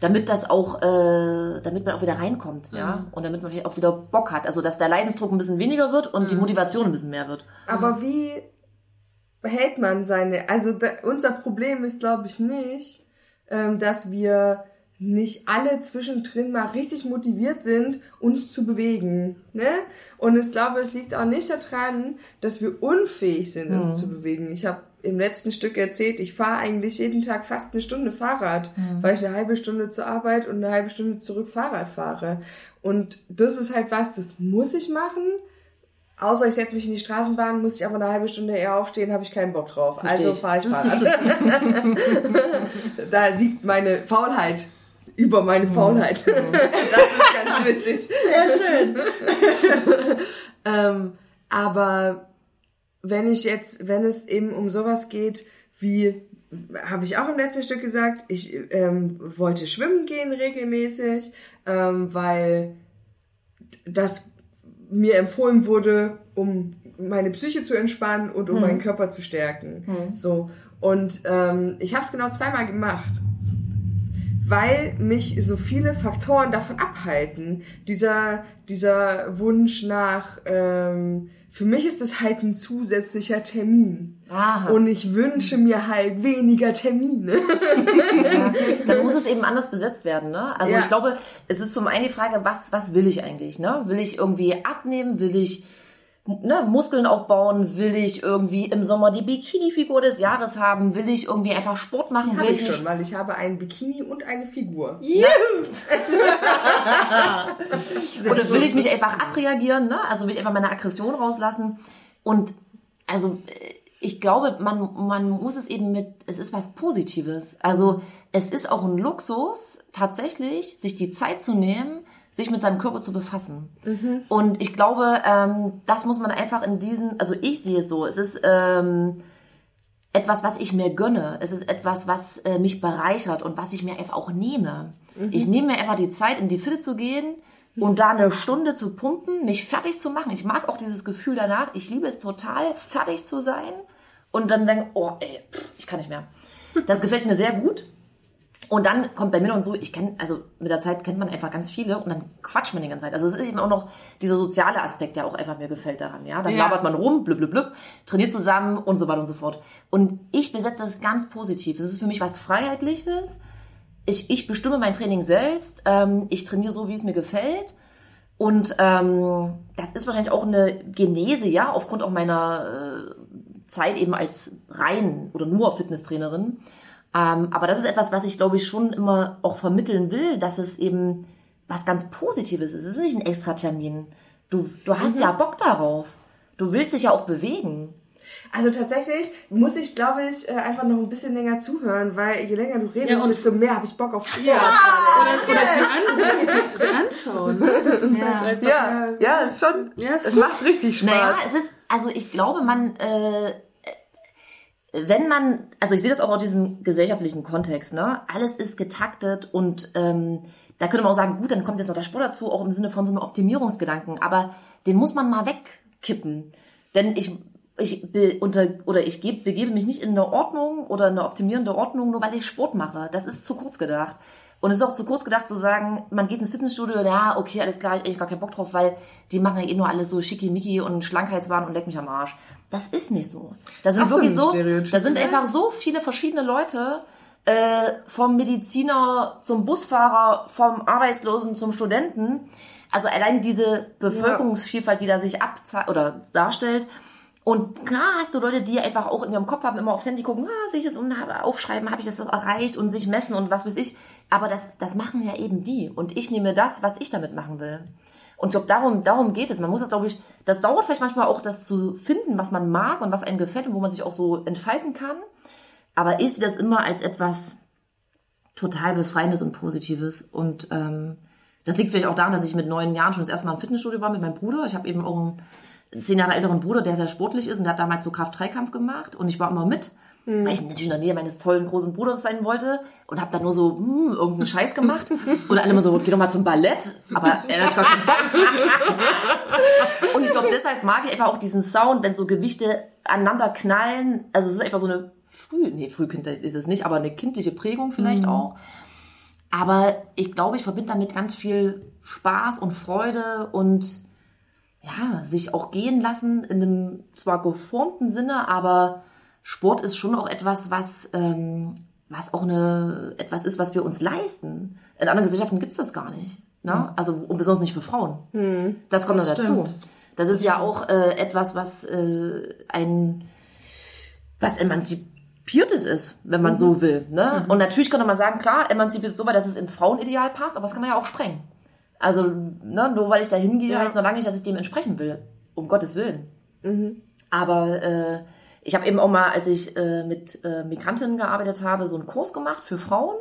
Damit das auch, äh, damit man auch wieder reinkommt, ja. Und damit man vielleicht auch wieder Bock hat. Also, dass der Leidensdruck ein bisschen weniger wird und die Motivation ein bisschen mehr wird. Aber wie hält man seine, also da, unser Problem ist, glaube ich, nicht, ähm, dass wir nicht alle zwischendrin mal richtig motiviert sind, uns zu bewegen. Ne? Und ich glaube, es liegt auch nicht daran, dass wir unfähig sind, uns zu bewegen. Ich habe im letzten Stück erzählt, ich fahre eigentlich jeden Tag fast eine Stunde Fahrrad, weil ich eine halbe Stunde zur Arbeit und eine halbe Stunde zurück Fahrrad fahre. Und das ist halt was, das muss ich machen. Außer ich setze mich in die Straßenbahn, muss ich aber eine halbe Stunde eher aufstehen, habe ich keinen Bock drauf. Versteh also fahre ich Fahrrad. da siegt meine Faulheit über meine Faulheit. das ist ganz witzig. Sehr schön. Ähm, aber wenn ich jetzt, wenn es eben um sowas geht, wie habe ich auch im letzten Stück gesagt, ich ähm, wollte schwimmen gehen regelmäßig, ähm, weil das mir empfohlen wurde, um meine Psyche zu entspannen und um meinen Körper zu stärken. So und ähm, ich habe es genau zweimal gemacht weil mich so viele Faktoren davon abhalten. Dieser, dieser Wunsch nach, ähm, für mich ist es halt ein zusätzlicher Termin. Aha. Und ich wünsche mir halt weniger Termine. Ja, dann muss es eben anders besetzt werden, ne? Also Ja. ich glaube, es ist zum einen die Frage, was, was will ich eigentlich, ne? Will ich irgendwie abnehmen? Will ich ne, Muskeln aufbauen? Will ich irgendwie im Sommer die Bikini-Figur des Jahres haben? Will ich irgendwie einfach Sport machen? Habe Will ich mich- schon, weil ich habe ein Bikini und eine Figur. Oder will ich mich einfach abreagieren, ne? Also will ich einfach meine Aggression rauslassen? Und also äh, ich glaube, man, man muss es eben mit, es ist was Positives. Also es ist auch ein Luxus, tatsächlich sich die Zeit zu nehmen, sich mit seinem Körper zu befassen. Und ich glaube, ähm, das muss man einfach in diesen, also ich sehe es so, es ist ähm, etwas, was ich mir gönne. Es ist etwas, was äh, mich bereichert und was ich mir einfach auch nehme. Ich nehme mir einfach die Zeit, in die Fille zu gehen und da eine Stunde zu pumpen, mich fertig zu machen. Ich mag auch dieses Gefühl danach. Ich liebe es total, fertig zu sein und dann denken, oh ey, ich kann nicht mehr. Das gefällt mir sehr gut. Und dann kommt bei mir noch so, ich kenne, also mit der Zeit kennt man einfach ganz viele und dann quatscht man die ganze Zeit. Also es ist eben auch noch dieser soziale Aspekt, der auch einfach mir gefällt daran, ja. Dann Ja. labert man rum, blub, blub, blub, trainiert zusammen und so weiter und so fort. Und ich besetze das ganz positiv. Es ist für mich was Freiheitliches. Ich, ich bestimme mein Training selbst. Ähm, ich trainiere so, wie es mir gefällt. Und ähm, das ist wahrscheinlich auch eine Genese, ja, aufgrund auch meiner äh, Zeit eben als rein oder nur Fitnesstrainerin. Ähm, aber das ist etwas, was ich glaube ich schon immer auch vermitteln will, dass es eben was ganz Positives ist. Es ist nicht ein Extratermin. Du, du hast ja Bock darauf. Du willst dich ja auch bewegen. Also tatsächlich muss ich, glaube ich, äh, einfach noch ein bisschen länger zuhören, weil je länger du redest, Ja, und- desto mehr habe ich Bock auf Sport. Oder, oder sie, an, sie, sie anschauen. Das ist halt einfach. Ja, ja, ist schon. Ja, Es macht richtig Spaß. Naja, es ist, also ich glaube, man, äh, wenn man, also ich sehe das auch aus diesem gesellschaftlichen Kontext, ne? Alles ist getaktet und ähm, da könnte man auch sagen, gut, dann kommt jetzt noch der Sport dazu, auch im Sinne von so einem Optimierungsgedanken, aber den muss man mal wegkippen. Denn ich, ich be, unter, oder ich geb, begebe mich nicht in eine Ordnung oder eine optimierende Ordnung, nur weil ich Sport mache. Das ist zu kurz gedacht. Und es ist auch zu kurz gedacht zu sagen, man geht ins Fitnessstudio, ja, okay, alles klar, ich hab gar keinen Bock drauf, weil die machen ja eh nur alles so schickimicki und Schlankheitswahn und leck mich am Arsch. Das ist nicht so. Da sind Ach wirklich so, da sind ja. einfach so viele verschiedene Leute, äh, vom Mediziner zum Busfahrer, vom Arbeitslosen zum Studenten. Also allein diese Bevölkerungsvielfalt, die da sich abze oder darstellt. Und klar hast du Leute, die einfach auch in ihrem Kopf haben, immer aufs Handy gucken, ah, sehe ich das und aufschreiben, habe ich das erreicht und sich messen und was weiß ich. Aber das, das machen ja eben die. Und ich nehme das, was ich damit machen will. Und ich glaube, darum, darum geht es. Man muss das, glaube ich, das dauert vielleicht manchmal auch, das zu finden, was man mag und was einem gefällt und wo man sich auch so entfalten kann. Aber ich sehe das immer als etwas total Befreiendes und Positives. Und ähm, das liegt vielleicht auch daran, dass ich mit neun Jahren schon das erste Mal im Fitnessstudio war mit meinem Bruder. Ich habe eben auch einen zehn Jahre älteren Bruder, der sehr sportlich ist und der hat damals so Kraft-3-Kampf gemacht und ich war immer mit. Weil ich natürlich in der Nähe meines tollen großen Bruders sein wollte und habe dann nur so hm, irgendeinen Scheiß gemacht. Oder alle immer so, geh doch mal zum Ballett. Aber er hat gar keinen Bock. Und ich glaube, deshalb mag ich einfach auch diesen Sound, wenn so Gewichte aneinander knallen. Also es ist einfach so eine früh, nee, frühkind ist es nicht, aber eine kindliche Prägung vielleicht auch. Aber ich glaube, ich verbinde damit ganz viel Spaß und Freude und ja, sich auch gehen lassen in einem zwar geformten Sinne, aber Sport ist schon auch etwas, was ähm, was auch eine, etwas ist, was wir uns leisten. In anderen Gesellschaften gibt's das gar nicht. Ne? Also, und besonders nicht für Frauen. Das kommt noch dazu. stimmt. Das ist ja auch äh, etwas, was äh, ein was emanzipiertes ist, wenn man so will. Ne? Und natürlich könnte man sagen, klar, emanzipiert ist so weit, dass es ins Frauenideal passt, aber das kann man ja auch sprengen. Also, ne, nur weil ich da hingehe, heißt noch lange nicht, dass ich dem entsprechen will. Um Gottes Willen. Aber äh, ich habe eben auch mal, als ich äh, mit äh, Migrantinnen gearbeitet habe, so einen Kurs gemacht für Frauen,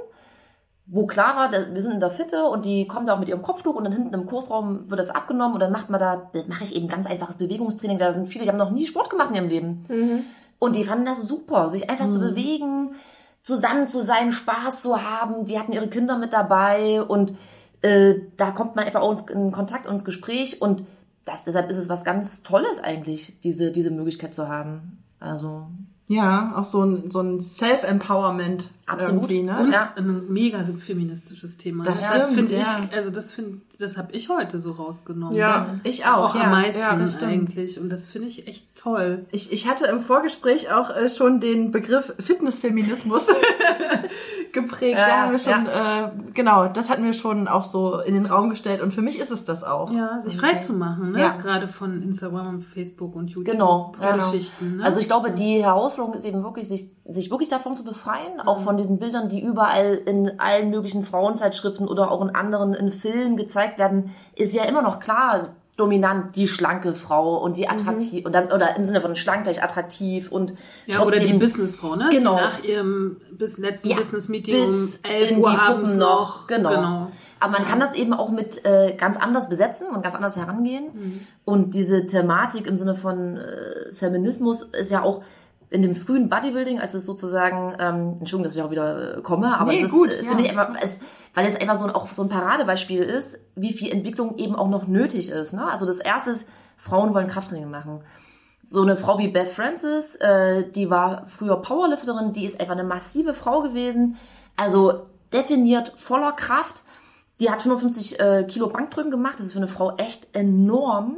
wo klar war, da- wir sind in der Fitte und die kommen da auch mit ihrem Kopftuch und dann hinten im Kursraum wird das abgenommen und dann macht man da, mache ich eben ganz einfaches Bewegungstraining. Da sind viele, die haben noch nie Sport gemacht in ihrem Leben. Und die fanden das super, sich einfach zu bewegen, zusammen zu sein, Spaß zu haben. Die hatten ihre Kinder mit dabei und äh, da kommt man einfach auch in Kontakt und ins Gespräch und das, deshalb ist es was ganz Tolles eigentlich, diese, diese Möglichkeit zu haben. Also Ja, auch so ein, so ein Self-Empowerment. Absolut. Ne? Und Ja. ein mega feministisches Thema. Das das stimmt, finde ja. ich, also das finde, das habe ich heute so rausgenommen. Ja. Das Ich auch, auch ja. am meisten ja, das stimmt. eigentlich. Und das finde ich echt toll. Ich, ich hatte im Vorgespräch auch äh, schon den Begriff Fitnessfeminismus geprägt. Ja, da haben wir schon, äh, genau, das hatten wir schon auch so in den Raum gestellt und für mich ist es das auch. Ja, sich frei zu machen, ne? Ja. Gerade von Instagram und Facebook und YouTube. Genau, ja, genau. Geschichten, ne? Also ich glaube, die Herausforderung ist eben wirklich, sich, sich wirklich davon zu befreien, auch von diesen Bildern, die überall in allen möglichen Frauenzeitschriften oder auch in anderen in Filmen gezeigt werden, ist ja immer noch klar dominant die schlanke Frau und die attraktiv und dann, oder im Sinne von schlank gleich attraktiv und ja, oder die trotzdem Businessfrau, ne? Genau. Die nach ihrem bis letzten Ja, Business-Meeting um bis 11 in Uhr die abends noch. Genau. Aber man kann das eben auch mit äh, ganz anders besetzen und ganz anders herangehen. Mhm. Und diese Thematik im Sinne von äh, Feminismus ist ja auch in dem frühen Bodybuilding, als es sozusagen, ähm, Entschuldigung, dass ich auch wieder äh, komme, aber Nee, es ist, gut, äh, ja. finde ich einfach, es, weil es einfach so ein, auch so ein Paradebeispiel ist, wie viel Entwicklung eben auch noch nötig ist. Ne? Also das erste ist, Frauen wollen Krafttraining machen so eine Frau wie Beth Francis, äh, die war früher Powerlifterin, die ist einfach eine massive Frau gewesen, also definiert voller Kraft. Die hat 55 äh, Kilo Bankdrücken gemacht, das ist für eine Frau echt enorm.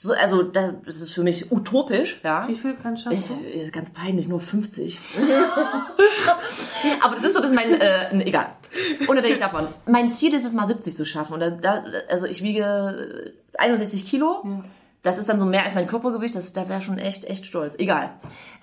So, also da- das ist für mich utopisch, ja. Wie viel kann schaffen? Äh, Ganz peinlich, nur 50. Aber das ist so, das ist mein, äh, egal. Unabhängig davon. Mein Ziel ist es mal 70 zu schaffen. Und da, also ich wiege äh, 61 Kilo. Das ist dann so mehr als mein Körpergewicht. Das, da wäre schon echt, echt stolz. Egal.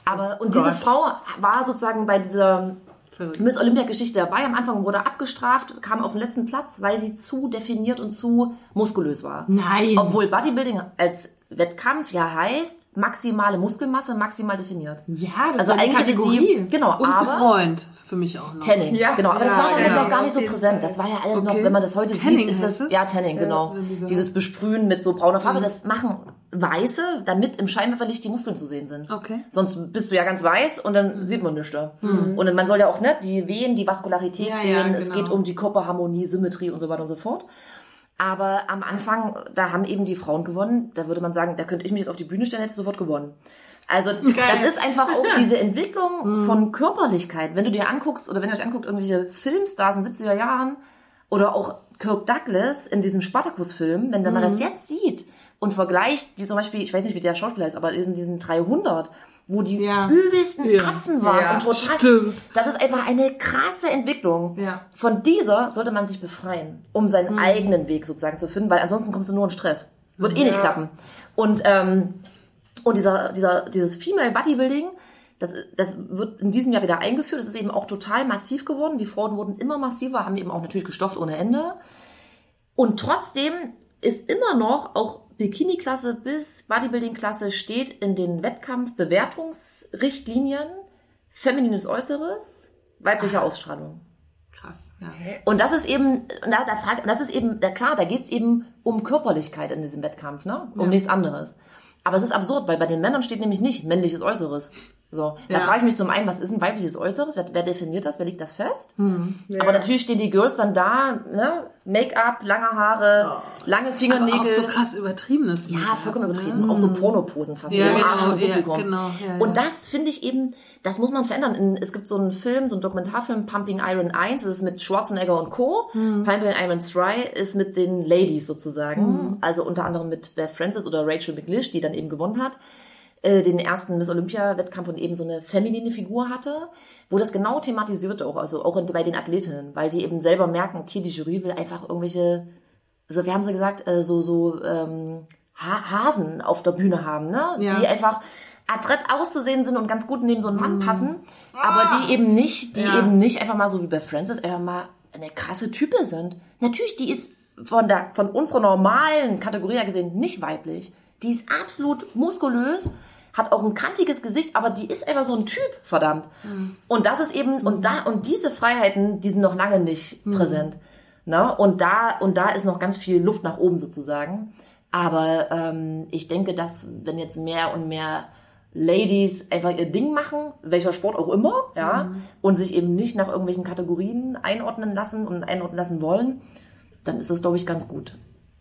Aber, und diese Gott. Frau war sozusagen bei dieser Verrückt. Miss Olympia-Geschichte dabei. Am Anfang wurde abgestraft, kam auf den letzten Platz, weil sie zu definiert und zu muskulös war. Nein. Obwohl Bodybuilding als Wettkampf ja heißt, maximale Muskelmasse, maximal definiert. ja, das Also ist eine eigentlich hätte Kategorie. sie, genau, Und aber gebräunt für mich auch noch. Tanning, Ja. genau. Aber das Ja, war damals genau. noch gar nicht so präsent. Das war ja alles noch, Okay. wenn man das heute Tanning sieht, ist das, ja, Tanning, genau. Dieses Besprühen mit so brauner Farbe, das machen Weiße, damit im Scheinwerferlicht die Muskeln zu sehen sind. Okay. Sonst bist du ja ganz weiß und dann sieht man nichts da. Und man soll ja auch, ne, die Wehen, die Vaskularität Ja, sehen. ja, Es genau. geht um die Körperharmonie, Symmetrie und so weiter und so fort. Aber am Anfang, da haben eben die Frauen gewonnen. Da würde man sagen, da könnte ich mich jetzt auf die Bühne stellen, hätte ich sofort gewonnen. Also das ist einfach auch diese Entwicklung von Körperlichkeit. Wenn du dir anguckst, oder wenn ihr euch anguckt, irgendwelche Filmstars in den 70er Jahren oder auch Kirk Douglas in diesen Spartacus-Filmen, wenn man das jetzt sieht und vergleicht, die zum Beispiel, ich weiß nicht, wie der Schauspieler ist, aber in diesen 300, wo die Ja. übelsten Ja. Atzen waren Ja, und total, stimmt. das ist einfach eine krasse Entwicklung. Ja. Von dieser sollte man sich befreien, um seinen eigenen Weg sozusagen zu finden, weil ansonsten kommst du nur in Stress. Wird eh nicht klappen. Und, ähm, und dieser, dieser, dieses Female Bodybuilding, das, das wird in diesem Jahr wieder eingeführt. Das ist eben auch total massiv geworden. Die Frauen wurden immer massiver, haben eben auch natürlich gestofft ohne Ende. Und trotzdem ist immer noch auch Bikini-Klasse bis Bodybuilding-Klasse steht in den Wettkampf-Bewertungsrichtlinien feminines Äußeres, weibliche Ausstrahlung. Krass. Ja. Und das ist eben, na, da fragt, das ist eben, na klar, da geht's eben um Körperlichkeit in diesem Wettkampf, ne? Um nichts anderes. Aber es ist absurd, weil bei den Männern steht nämlich nicht männliches Äußeres. So, da Ja. frage ich mich zum einen, was ist ein weibliches Äußeres? Wer, wer definiert das? Wer legt das fest? Ja. Aber natürlich stehen die Girls dann da, ne? Make-up, lange Haare, lange Aber auch Fingernägel. so krass übertriebenes. Ja, vollkommen ne? übertrieben. Auch so Pornoposen fast. Ja, genau, ja, genau, ja, ja. Und das finde ich eben, das muss man verändern. Es gibt so einen Film, so einen Dokumentarfilm, Pumping Iron 1, das ist mit Schwarzenegger und Co. Hm. Pumping Iron 2 ist mit den Ladies sozusagen. Also unter anderem mit Beth Francis oder Rachel McLish, die dann eben gewonnen hat. äh, den ersten Miss Olympia-Wettkampf und eben so eine feminine Figur hatte, wo das genau thematisiert auch, also auch bei den Athletinnen, weil die eben selber merken, okay, die Jury will einfach irgendwelche, also wir haben sie gesagt, äh, so, so ähm, ha Hasen auf der Bühne haben, ne? Ja. Die einfach adrett auszusehen sind und ganz gut neben so einen Mann passen, aber die eben nicht, die Ja. eben nicht einfach mal so wie bei Francis einfach mal eine krasse Type sind. Natürlich, die ist von der, von unserer normalen Kategorie her gesehen nicht weiblich. Die ist absolut muskulös, hat auch ein kantiges Gesicht, aber die ist einfach so ein Typ, verdammt. Und das ist eben, und da, und diese Freiheiten, die sind noch lange nicht präsent. Ne? Und da, und da ist noch ganz viel Luft nach oben sozusagen. Aber ähm, ich denke, dass wenn jetzt mehr und mehr Ladies einfach ihr Ding machen, welcher Sport auch immer, ja, und sich eben nicht nach irgendwelchen Kategorien einordnen lassen und einordnen lassen wollen, dann ist das, glaube ich, ganz gut.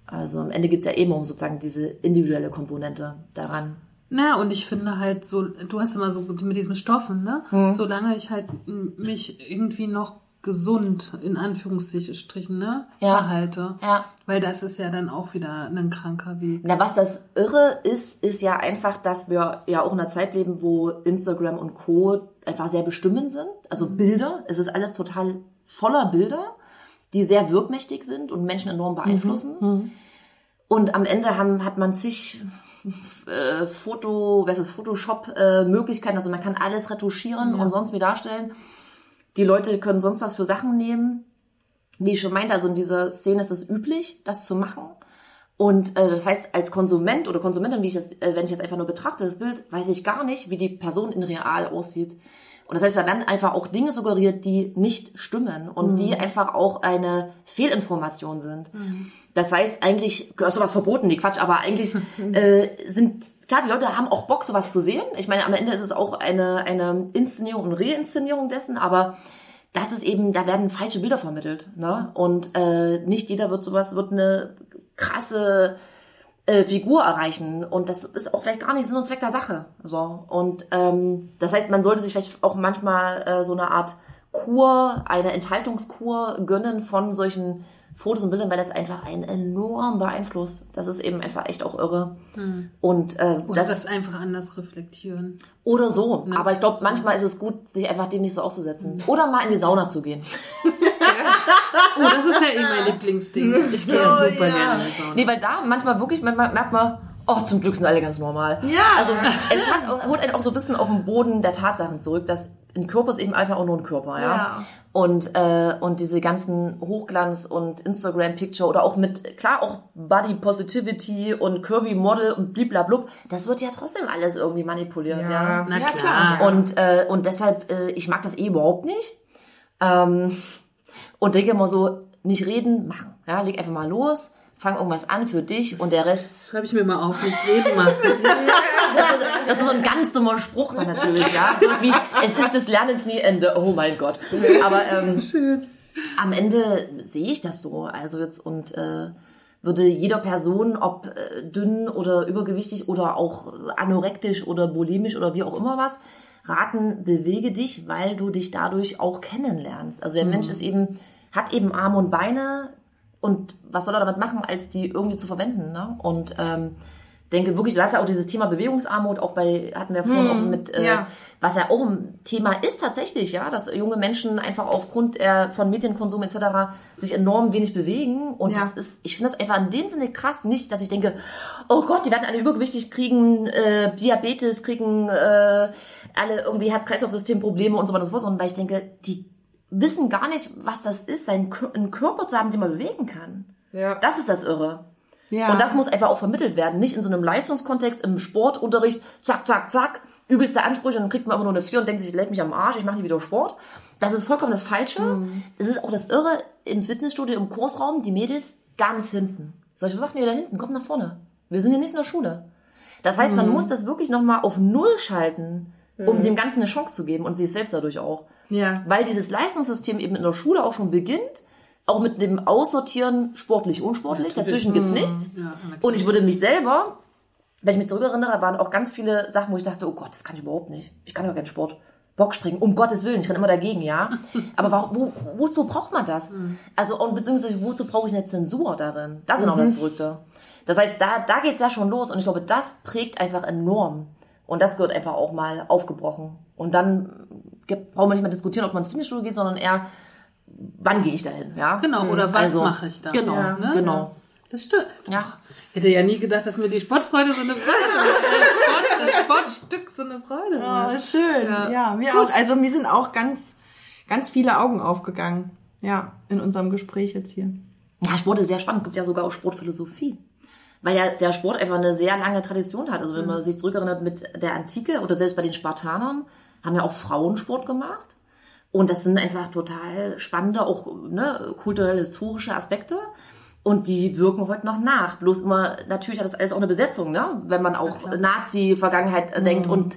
Also am Ende geht's ja eben um sozusagen diese individuelle Komponente daran. Na, und ich finde halt so, du hast immer so mit diesem Stoffen, ne? Hm. Solange ich halt mich irgendwie noch gesund, in Anführungsstrichen, ne? Ja. Verhalte. Ja. Weil das ist ja dann auch wieder ein kranker Weg. Na, was das Irre ist, ist ja einfach, dass wir ja auch in einer Zeit leben, wo Instagram und Co. einfach sehr bestimmend sind. Also Bilder. Es ist alles total voller Bilder, die sehr wirkmächtig sind und Menschen enorm beeinflussen. Und am Ende haben, hat man zig äh, Foto, was ist Photoshop-Möglichkeiten. also man kann alles retuschieren und sonst wie darstellen. Die Leute können sonst was für Sachen nehmen. Wie ich schon meinte, also in dieser Szene ist es üblich, das zu machen. Und äh, das heißt, als Konsument oder Konsumentin, wie ich das, äh, wenn ich das einfach nur betrachte, das Bild, weiß ich gar nicht, wie die Person in real aussieht. Und das heißt, da werden einfach auch Dinge suggeriert, die nicht stimmen und die einfach auch eine Fehlinformation sind. Das heißt, eigentlich gehört sowas verboten, nee, Quatsch, aber eigentlich äh, sind klar, die Leute haben auch Bock, sowas zu sehen. Ich meine, am Ende ist es auch eine, eine Inszenierung und Reinszenierung dessen, aber das ist eben, da werden falsche Bilder vermittelt. Ne? Und äh, nicht jeder wird sowas, wird eine krasse äh, Figur erreichen. Und das ist auch vielleicht gar nicht Sinn und Zweck der Sache. So. Und ähm, das heißt, man sollte sich vielleicht auch manchmal äh, so eine Art Kur, eine Enthaltungskur gönnen von solchen Fotos und Bildern, weil das einfach einen enorm beeinflusst. Das ist eben einfach echt auch irre. Und äh, Oder das, das, einfach anders reflektieren. oder so. Aber ich glaube, manchmal ist es gut, sich einfach dem nicht so auszusetzen. Oder mal in die Sauna zu gehen. Oh, das ist ja eh mein Lieblingsding. Ich gehe ja super gerne in die Sauna. Nee, weil da manchmal wirklich, manchmal merkt man, oh, zum Glück sind alle ganz normal. Ja. Also es hat, holt einen auch so ein bisschen auf den Boden der Tatsachen zurück, dass ein Körper ist eben einfach auch nur ein Körper, ja. Ja. Und, äh, und diese ganzen Hochglanz- und Instagram-Picture oder auch mit, klar, auch Body Positivity und Curvy Model und bliblablub, das wird ja trotzdem alles irgendwie manipuliert, ja. Ja. Na Ja, klar. klar. Und, äh, und deshalb, äh, ich mag das eh überhaupt nicht. Ähm, und denke immer so, nicht reden, machen. Ja, leg einfach mal los, fang irgendwas an für dich und der Rest. Schreibe ich mir mal auf, nicht reden machen. Das ist so ein ganz dummer Spruch dann natürlich, ja. So wie, es ist des Lernens nie Ende. Oh mein Gott. Aber ähm, am Ende sehe ich das so. Also jetzt und äh, würde jeder Person, ob äh, dünn oder übergewichtig oder auch anorektisch oder bulimisch oder wie auch immer was, raten, bewege dich, weil du dich dadurch auch kennenlernst. Also der Mensch ist eben, hat eben Arme und Beine und was soll er damit machen, als die irgendwie zu verwenden, ne? Und ähm, denke wirklich, du hast ja auch dieses Thema Bewegungsarmut, auch bei, hatten wir vorhin auch mit, äh, ja. was ja auch ein Thema ist tatsächlich, ja, dass junge Menschen einfach aufgrund äh, von Medienkonsum etc. sich enorm wenig bewegen. Und Ja. das ist, ich finde das einfach in dem Sinne krass, nicht, dass ich denke, oh Gott, die werden alle übergewichtig, kriegen äh, Diabetes, kriegen äh, alle irgendwie Herz-Kreislauf-System-Probleme und so weiter und so fort, sondern weil ich denke, die wissen gar nicht, was das ist, seinen Kör- einen Körper zu haben, den man bewegen kann. Ja. Das ist das Irre. Ja. Und das muss einfach auch vermittelt werden. Nicht in so einem Leistungskontext, im Sportunterricht, zack, zack, zack, übelste Ansprüche und dann kriegt man immer nur eine 4 und denkt sich, ich mich am Arsch, ich mache nie wieder Sport. Das ist vollkommen das Falsche. Mhm. Es ist auch das Irre im Fitnessstudio, im Kursraum, die Mädels ganz hinten. Sag ich, was machen die da hinten? Kommt nach vorne. Wir sind hier nicht in der Schule. Das heißt, Mhm. man muss das wirklich nochmal auf Null schalten, um dem Ganzen eine Chance zu geben und sich selbst dadurch auch. Ja. Weil dieses Leistungssystem eben in der Schule auch schon beginnt, auch mit dem Aussortieren sportlich, unsportlich. Dazwischen gibt's nichts. Ja. Und ich würde mich selber, wenn ich mich zurückerinnere, waren auch ganz viele Sachen, wo ich dachte, oh Gott, das kann ich überhaupt nicht. Ich kann ja keinen Sport. Bockspringen, um Gottes Willen, ich kann immer dagegen, ja. Aber wo, wozu braucht man das? Also, und beziehungsweise wozu brauche ich eine Zensur darin? Das ist auch das Verrückte. Das heißt, da, da geht's ja schon los und ich glaube, das prägt einfach enorm. Und das gehört einfach auch mal aufgebrochen. Und dann braucht man nicht mehr diskutieren, ob man ins Fitnessstudio geht, sondern eher, wann gehe ich dahin, ja? Genau, oder was Also, mache ich da? Genau, Ja, ne? genau. Das stimmt. Ja. Ich hätte ja nie gedacht, dass mir die Sportfreude so eine Freude macht. Das, Sport, das Sportstück so eine Freude Oh, macht. schön. Ja, Ja. mir auch. Also mir sind auch ganz, ganz viele Augen aufgegangen. Ja, in unserem Gespräch jetzt hier. Ja, Sport ist sehr spannend. Es gibt ja sogar auch Sportphilosophie. Weil ja der Sport einfach eine sehr lange Tradition hat. Also wenn man sich zurückerinnert mit der Antike oder selbst bei den Spartanern, haben ja auch Frauen Sport gemacht. Und das sind einfach total spannende, auch ne, kulturell historische Aspekte. Und die wirken heute noch nach. Bloß immer, natürlich hat das alles auch eine Besetzung, ne? Wenn man auch Nazi-Vergangenheit äh, denkt und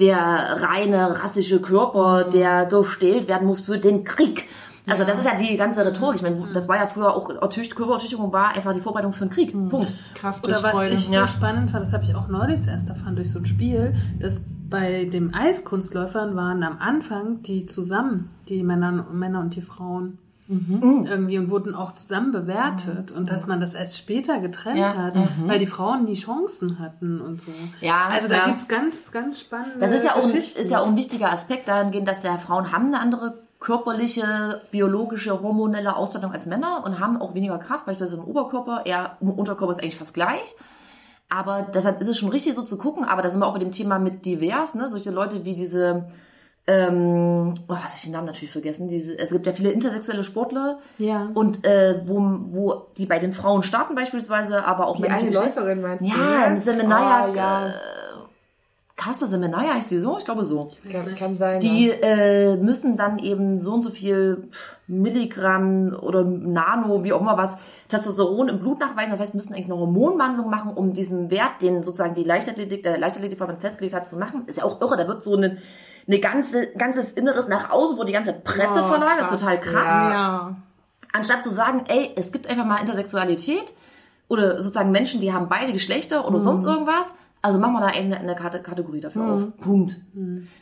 der reine rassische Körper, der gestählt werden muss für den Krieg. Also das ist ja die ganze Rhetorik. Ich meine, das war ja früher auch Ertücht- Körperertüchtigung war einfach die Vorbereitung für den Krieg. Punkt. Kraft durch Oder was Freude. ich so Ja. spannend fand, das habe ich auch neulich erst erfahren durch so ein Spiel, dass bei den Eiskunstläufern waren am Anfang die zusammen, die Männer, Männer und die Frauen. Mhm. Irgendwie und wurden auch zusammen bewertet und dass man das erst später getrennt Ja. hat, Mhm. weil die Frauen nie Chancen hatten und so. Ja, also da ja. gibt's ganz, ganz spannende Das ist ja, auch, ist ja auch ein wichtiger Aspekt dahingehend, dass ja Frauen haben eine andere körperliche, biologische, hormonelle Ausstattung als Männer und haben auch weniger Kraft, beispielsweise im Oberkörper. Eher im Unterkörper ist eigentlich fast gleich. Aber deshalb ist es schon richtig so zu gucken, aber da sind wir auch bei dem Thema mit divers, ne? Solche Leute wie diese, ähm, oh, was ich den Namen natürlich vergessen, diese, es gibt ja viele intersexuelle Sportler Ja. und äh, wo, wo die bei den Frauen starten beispielsweise, aber auch Die männliche eine Läuferin meinst du? Ja, jetzt? Semenaya, Oh, ja. äh, Casta Semenaya heißt die so? Ich glaube so. Kann, kann sein. Die ja. äh, müssen dann eben so und so viel Milligramm oder Nano, wie auch immer was, Testosteron im Blut nachweisen. Das heißt, müssen eigentlich eine Hormonwandlung machen, um diesen Wert, den sozusagen die Leichtathletik, der Leichtathletikverband festgelegt hat, zu machen. Ist ja auch irre. Da wird so eine, eine ganze, ganzes Inneres nach außen, wo die ganze Presse Oh, verlagert. Das ist total krass Ja. Ja. anstatt zu sagen, ey, es gibt einfach mal Intersexualität oder sozusagen Menschen, die haben beide Geschlechter oder sonst irgendwas, also machen wir da eine, eine Kate- Kategorie dafür auf. Punkt.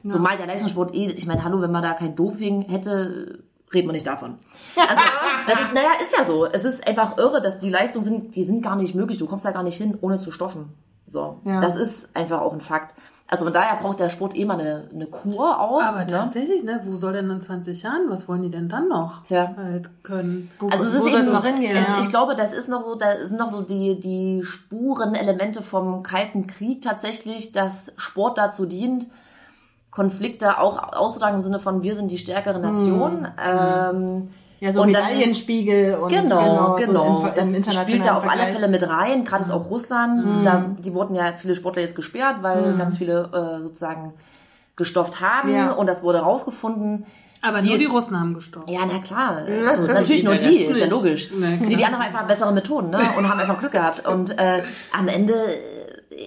Zumal der Leistungssport eh, ich meine, hallo, wenn man da kein Doping hätte, reden wir nicht davon. Also, das, naja, ist ja so. Es ist einfach irre, dass die Leistungen sind, die sind gar nicht möglich. Du kommst da gar nicht hin, ohne zu stoffen. So. Ja. Das ist einfach auch ein Fakt. Also von daher braucht der Sport eh mal eine, eine Kur auch. Aber ne? tatsächlich, ne? Wo soll denn in 20 Jahren, was wollen die denn dann noch Tja. halt können? Wo, Also es wo ist eben, noch hingehen? es, ja. ich glaube, das ist noch so, da sind noch so die, die Spuren, Elemente vom Kalten Krieg tatsächlich, dass Sport dazu dient, Konflikte auch auszutragen im Sinne von wir sind die stärkere Nation. Ähm, ja, so und dann- Medaillenspiegel und Genau, genau. So im, im das spielt da auf alle Vergleich. Mhm. Fälle mit rein. Gerade ist auch Russland. Da, die wurden ja viele Sportler jetzt gesperrt, weil ganz viele äh, sozusagen gestofft haben Ja. und das wurde rausgefunden. Aber Die nur die jetzt- Russen haben gestorben. Ja, na klar. So, natürlich nur die, ist ja logisch. Nee, die anderen haben einfach bessere Methoden ne? und haben einfach Glück gehabt. Und äh, am Ende,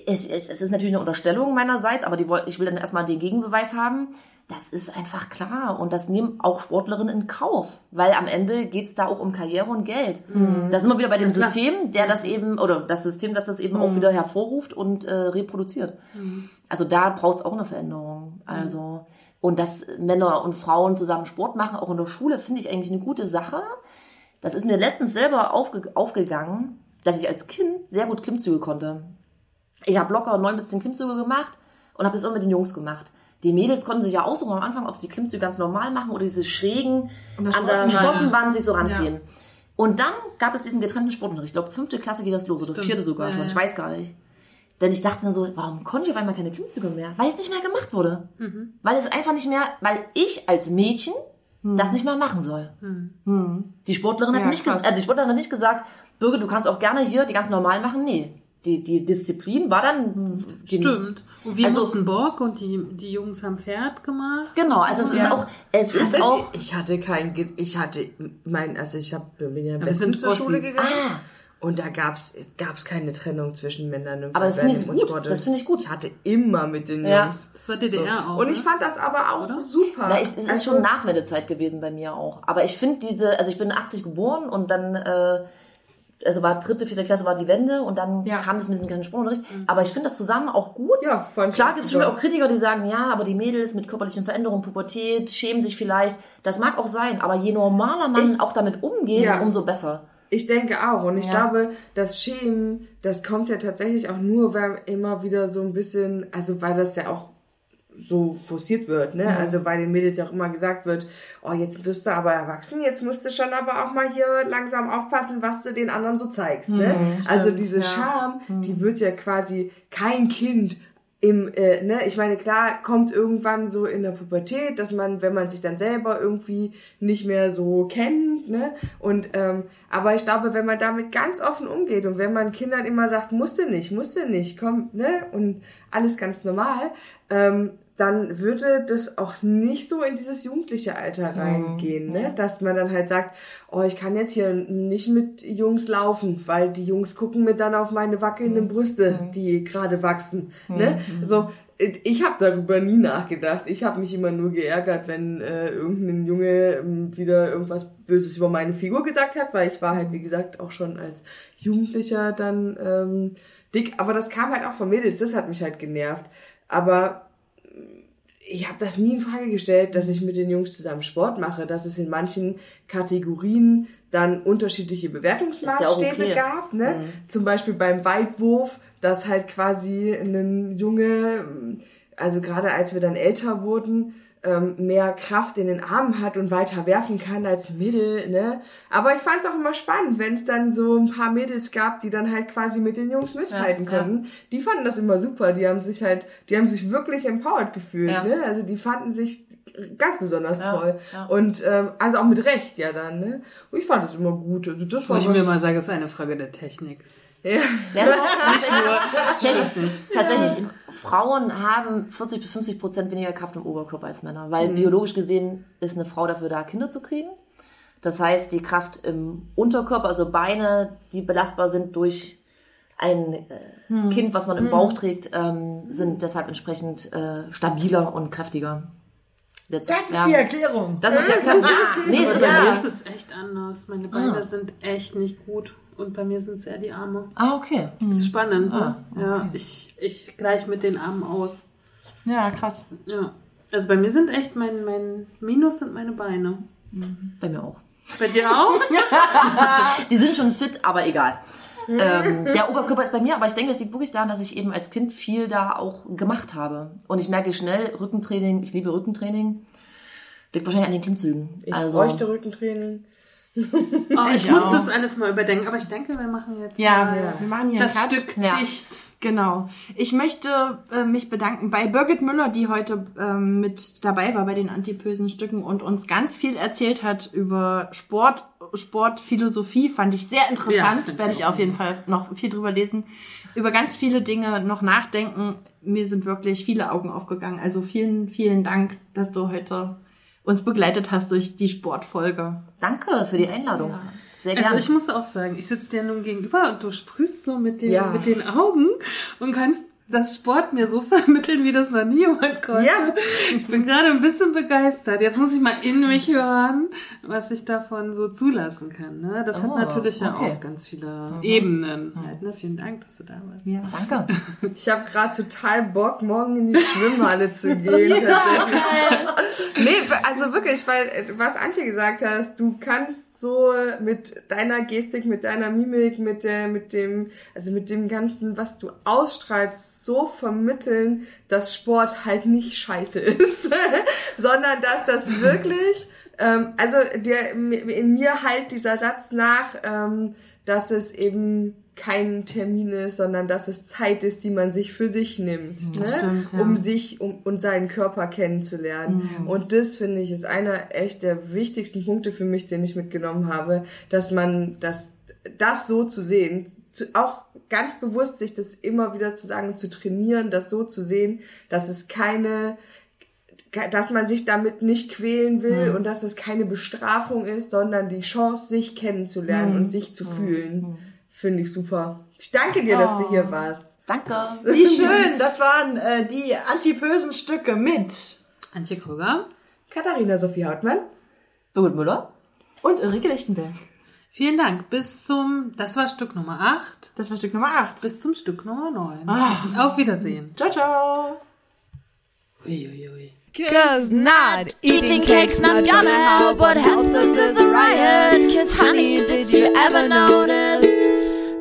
es, es, es ist natürlich eine Unterstellung meinerseits, aber die, ich will dann erstmal den Gegenbeweis haben. Das ist einfach klar und das nehmen auch Sportlerinnen in Kauf, weil am Ende geht's da auch um Karriere und Geld. Da sind wir wieder bei dem klar. System, der das eben, oder das System, das das eben auch wieder hervorruft und äh, reproduziert. Also da braucht's auch eine Veränderung. Also und dass Männer und Frauen zusammen Sport machen, auch in der Schule, finde ich eigentlich eine gute Sache. Das ist mir letztens selber aufge aufgegangen, dass ich als Kind sehr gut Klimmzüge konnte. Ich habe locker neun bis zehn Klimmzüge gemacht und habe das immer mit den Jungs gemacht. Die Mädels konnten sich ja aussuchen am Anfang, ob sie die Klimmzüge ganz normal machen oder diese schrägen An der an der Sprossenwand. Sich so ranziehen. Und dann gab es diesen getrennten Sportunterricht. Ich glaube, fünfte Klasse geht das los oder Stimmt. vierte sogar Ja, schon. ja. Ich weiß gar nicht. Denn ich dachte mir so, warum konnte ich auf einmal keine Klimmzüge mehr? Weil es nicht mehr gemacht wurde. Mhm. Weil es einfach nicht mehr, weil ich als Mädchen das nicht mehr machen soll. Die Sportlerin hat Ja, nicht, krass. äh, die Sportlerin hat nicht gesagt, Birgit, du kannst auch gerne hier die ganz normal machen. Nee. Die, die Disziplin war dann, Stimmt. Und wir Also- mussten Bock und die, die Jungs haben Pferd gemacht. Genau, also es ist auch, es ist Hatte- auch, ich hatte kein, ich hatte mein, also ich hab, bin ja besten sind zur Schule Ossis. gegangen. ah, Und da gab's, gab's keine Trennung zwischen Männern und Aber das finde ich Frauen gut, Sport. das finde ich gut. Ich hatte immer mit den Ja. Jungs. Das war DDR auch. Und ich fand das aber auch Oder? super. Na, ich, es ist Also, schon Nachwendezeit gewesen bei mir auch. Aber ich finde diese, also ich bin 80 geboren und dann, äh, also war dritte, vierte Klasse war die Wende und dann Ja. kam das mit diesem ganzen Sprungunterricht. Aber ich finde das zusammen auch gut. Ja, fand ich Klar gibt es schon auch Kritiker, die sagen, ja, aber die Mädels mit körperlichen Veränderungen, Pubertät, schämen sich vielleicht. Das mag auch sein, aber je normaler man auch damit umgeht, Ja. umso besser. Ich denke auch. Und ich Ja. glaube, das Schämen, das kommt ja tatsächlich auch nur, weil immer wieder so ein bisschen, also weil das ja auch so forciert wird, ne? Also weil den Mädels ja auch immer gesagt wird, oh, jetzt wirst du aber erwachsen, jetzt musst du schon aber auch mal hier langsam aufpassen, was du den anderen so zeigst, ne? also diese Scham, die wird ja quasi kein Kind im, äh, ne, ich meine, klar, kommt irgendwann so in der Pubertät, dass man, wenn man sich dann selber irgendwie nicht mehr so kennt, ne, und, ähm, aber ich glaube, wenn man damit ganz offen umgeht und wenn man Kindern immer sagt, musste nicht, musste nicht, komm, ne, und alles ganz normal, ähm, dann würde das auch nicht so in dieses jugendliche Alter reingehen, ne? Dass man dann halt sagt, oh, ich kann jetzt hier nicht mit Jungs laufen, weil die Jungs gucken mir dann auf meine wackelnden Brüste, die gerade wachsen, ne? So, ich habe darüber nie nachgedacht. Ich habe mich immer nur geärgert, wenn äh, irgendein Junge ähm, wieder irgendwas Böses über meine Figur gesagt hat, weil ich war halt, wie gesagt, auch schon als Jugendlicher dann ähm, dick. Aber das kam halt auch von Mädels, das hat mich halt genervt. Aber ich habe das nie in Frage gestellt, dass ich mit den Jungs zusammen Sport mache, dass es in manchen Kategorien dann unterschiedliche Bewertungsmaßstäbe ja okay. gab. Ne? Zum Beispiel beim Weitwurf, dass halt quasi ein Junge, also gerade als wir dann älter wurden, ähm, mehr Kraft in den Armen hat und weiter werfen kann als Mädel, ne? Aber ich fand es auch immer spannend, wenn es dann so ein paar Mädels gab, die dann halt quasi mit den Jungs mithalten Ja, ja. konnten. Die fanden das immer super. Die haben sich halt, die haben sich wirklich empowered gefühlt, Ja. ne? Also die fanden sich ganz besonders Ja, toll. ja. Und ähm, also auch mit Recht ja dann, ne? Und ich fand das immer gut. Also das Wo war ich mir mal sage, es ist eine Frage der Technik. Ja. Ja, das tatsächlich, tatsächlich, Frauen haben 40 bis 50 Prozent weniger Kraft im Oberkörper als Männer, weil biologisch gesehen ist eine Frau dafür da, Kinder zu kriegen. Das heißt, die Kraft im Unterkörper, also Beine, die belastbar sind durch ein äh, Kind, was man im Bauch trägt, ähm, sind deshalb entsprechend äh, stabiler und kräftiger. Das, Das ist ja, die Erklärung. Das ist ja klar. Ah, nee, es ist ja. ist es echt anders. Meine Beine sind echt nicht gut. Und bei mir sind es eher die Arme. Ah, okay. Das ist spannend, Ah, ne? Ja, ich, ich gleich mit den Armen aus. Ja, krass. Ja. Also bei mir sind echt mein, mein Minus sind meine Beine. Bei mir auch. Bei dir auch? Die sind schon fit, aber egal. ähm, der Oberkörper ist bei mir, aber ich denke, es liegt wirklich daran, dass ich eben als Kind viel da auch gemacht habe. Und ich merke schnell, Rückentraining, ich liebe Rückentraining, liegt wahrscheinlich an den Klimmzügen. Ich also, bräuchte Rückentraining. Oh, ich Ich muss auch. das alles mal überdenken. Aber ich denke, wir machen jetzt Ja, mal wir machen hier das Cut. Stück Ja. dicht. Genau. Ich möchte äh, mich bedanken bei Birgit Müller, die heute ähm, mit dabei war bei den antipösen Stücken und uns ganz viel erzählt hat über Sport, Sportphilosophie. Fand ich sehr Ja, interessant. ich Werde ich auf jeden Fall noch viel drüber lesen. Über ganz viele Dinge noch nachdenken. Mir sind wirklich viele Augen aufgegangen. Also vielen, vielen Dank, dass du heute uns begleitet hast durch die Sportfolge. danke für die Einladung. Sehr Also gerne. ich muss auch sagen, ich sitze dir nun gegenüber und du sprühst so mit den, Ja. mit den Augen und kannst das Sport mir so vermitteln, wie das noch nie jemand konnte. Ja. Ich bin gerade ein bisschen begeistert. Jetzt muss ich mal in mich hören, was ich davon so zulassen kann. Ne? Das Oh, hat natürlich ja okay. auch ganz viele Ebenen. Halt, ne? Vielen Dank, dass du da warst. Ja. Danke. Ich habe gerade total Bock, morgen in die Schwimmhalle zu gehen. tatsächlich. nee, also wirklich, weil äh, was Antje gesagt hast, du kannst so mit deiner Gestik, mit deiner Mimik, mit der, mit dem, also mit dem ganzen, was du ausstrahlst, so vermitteln, dass Sport halt nicht scheiße ist, sondern dass das wirklich, ähm, also der, in mir halt dieser Satz nach, ähm, dass es eben kein Termin ist, sondern dass es Zeit ist, die man sich für sich nimmt, ne? Das stimmt, ja. um sich um, und seinen Körper kennenzulernen. Mhm. Und das finde ich ist einer echt der wichtigsten Punkte für mich, den ich mitgenommen habe, dass man das, das so zu sehen, zu, auch ganz bewusst sich das immer wieder zu sagen, zu trainieren, das so zu sehen, dass es keine dass man sich damit nicht quälen will Mhm. und dass es keine Bestrafung ist, sondern die Chance, sich kennenzulernen Mhm. und sich zu fühlen, finde ich super. Ich danke dir, dass du Oh. hier warst. Danke. Wie schön. Das waren äh, die antipösen Stücke mit Antje Krüger, Katharina Sophie Hautmann. Birgit Müller. und Ulrike Lichtenberg. vielen Dank. Bis zum, das war Stück Nummer 8, Das war Stück Nummer 8. bis zum Stück Nummer 9. Ah. Auf Wiedersehen. Ciao, ciao. Uiuiui. Cause not eating cake's not gonna help. What helps us is a riot. Cause honey, did you ever notice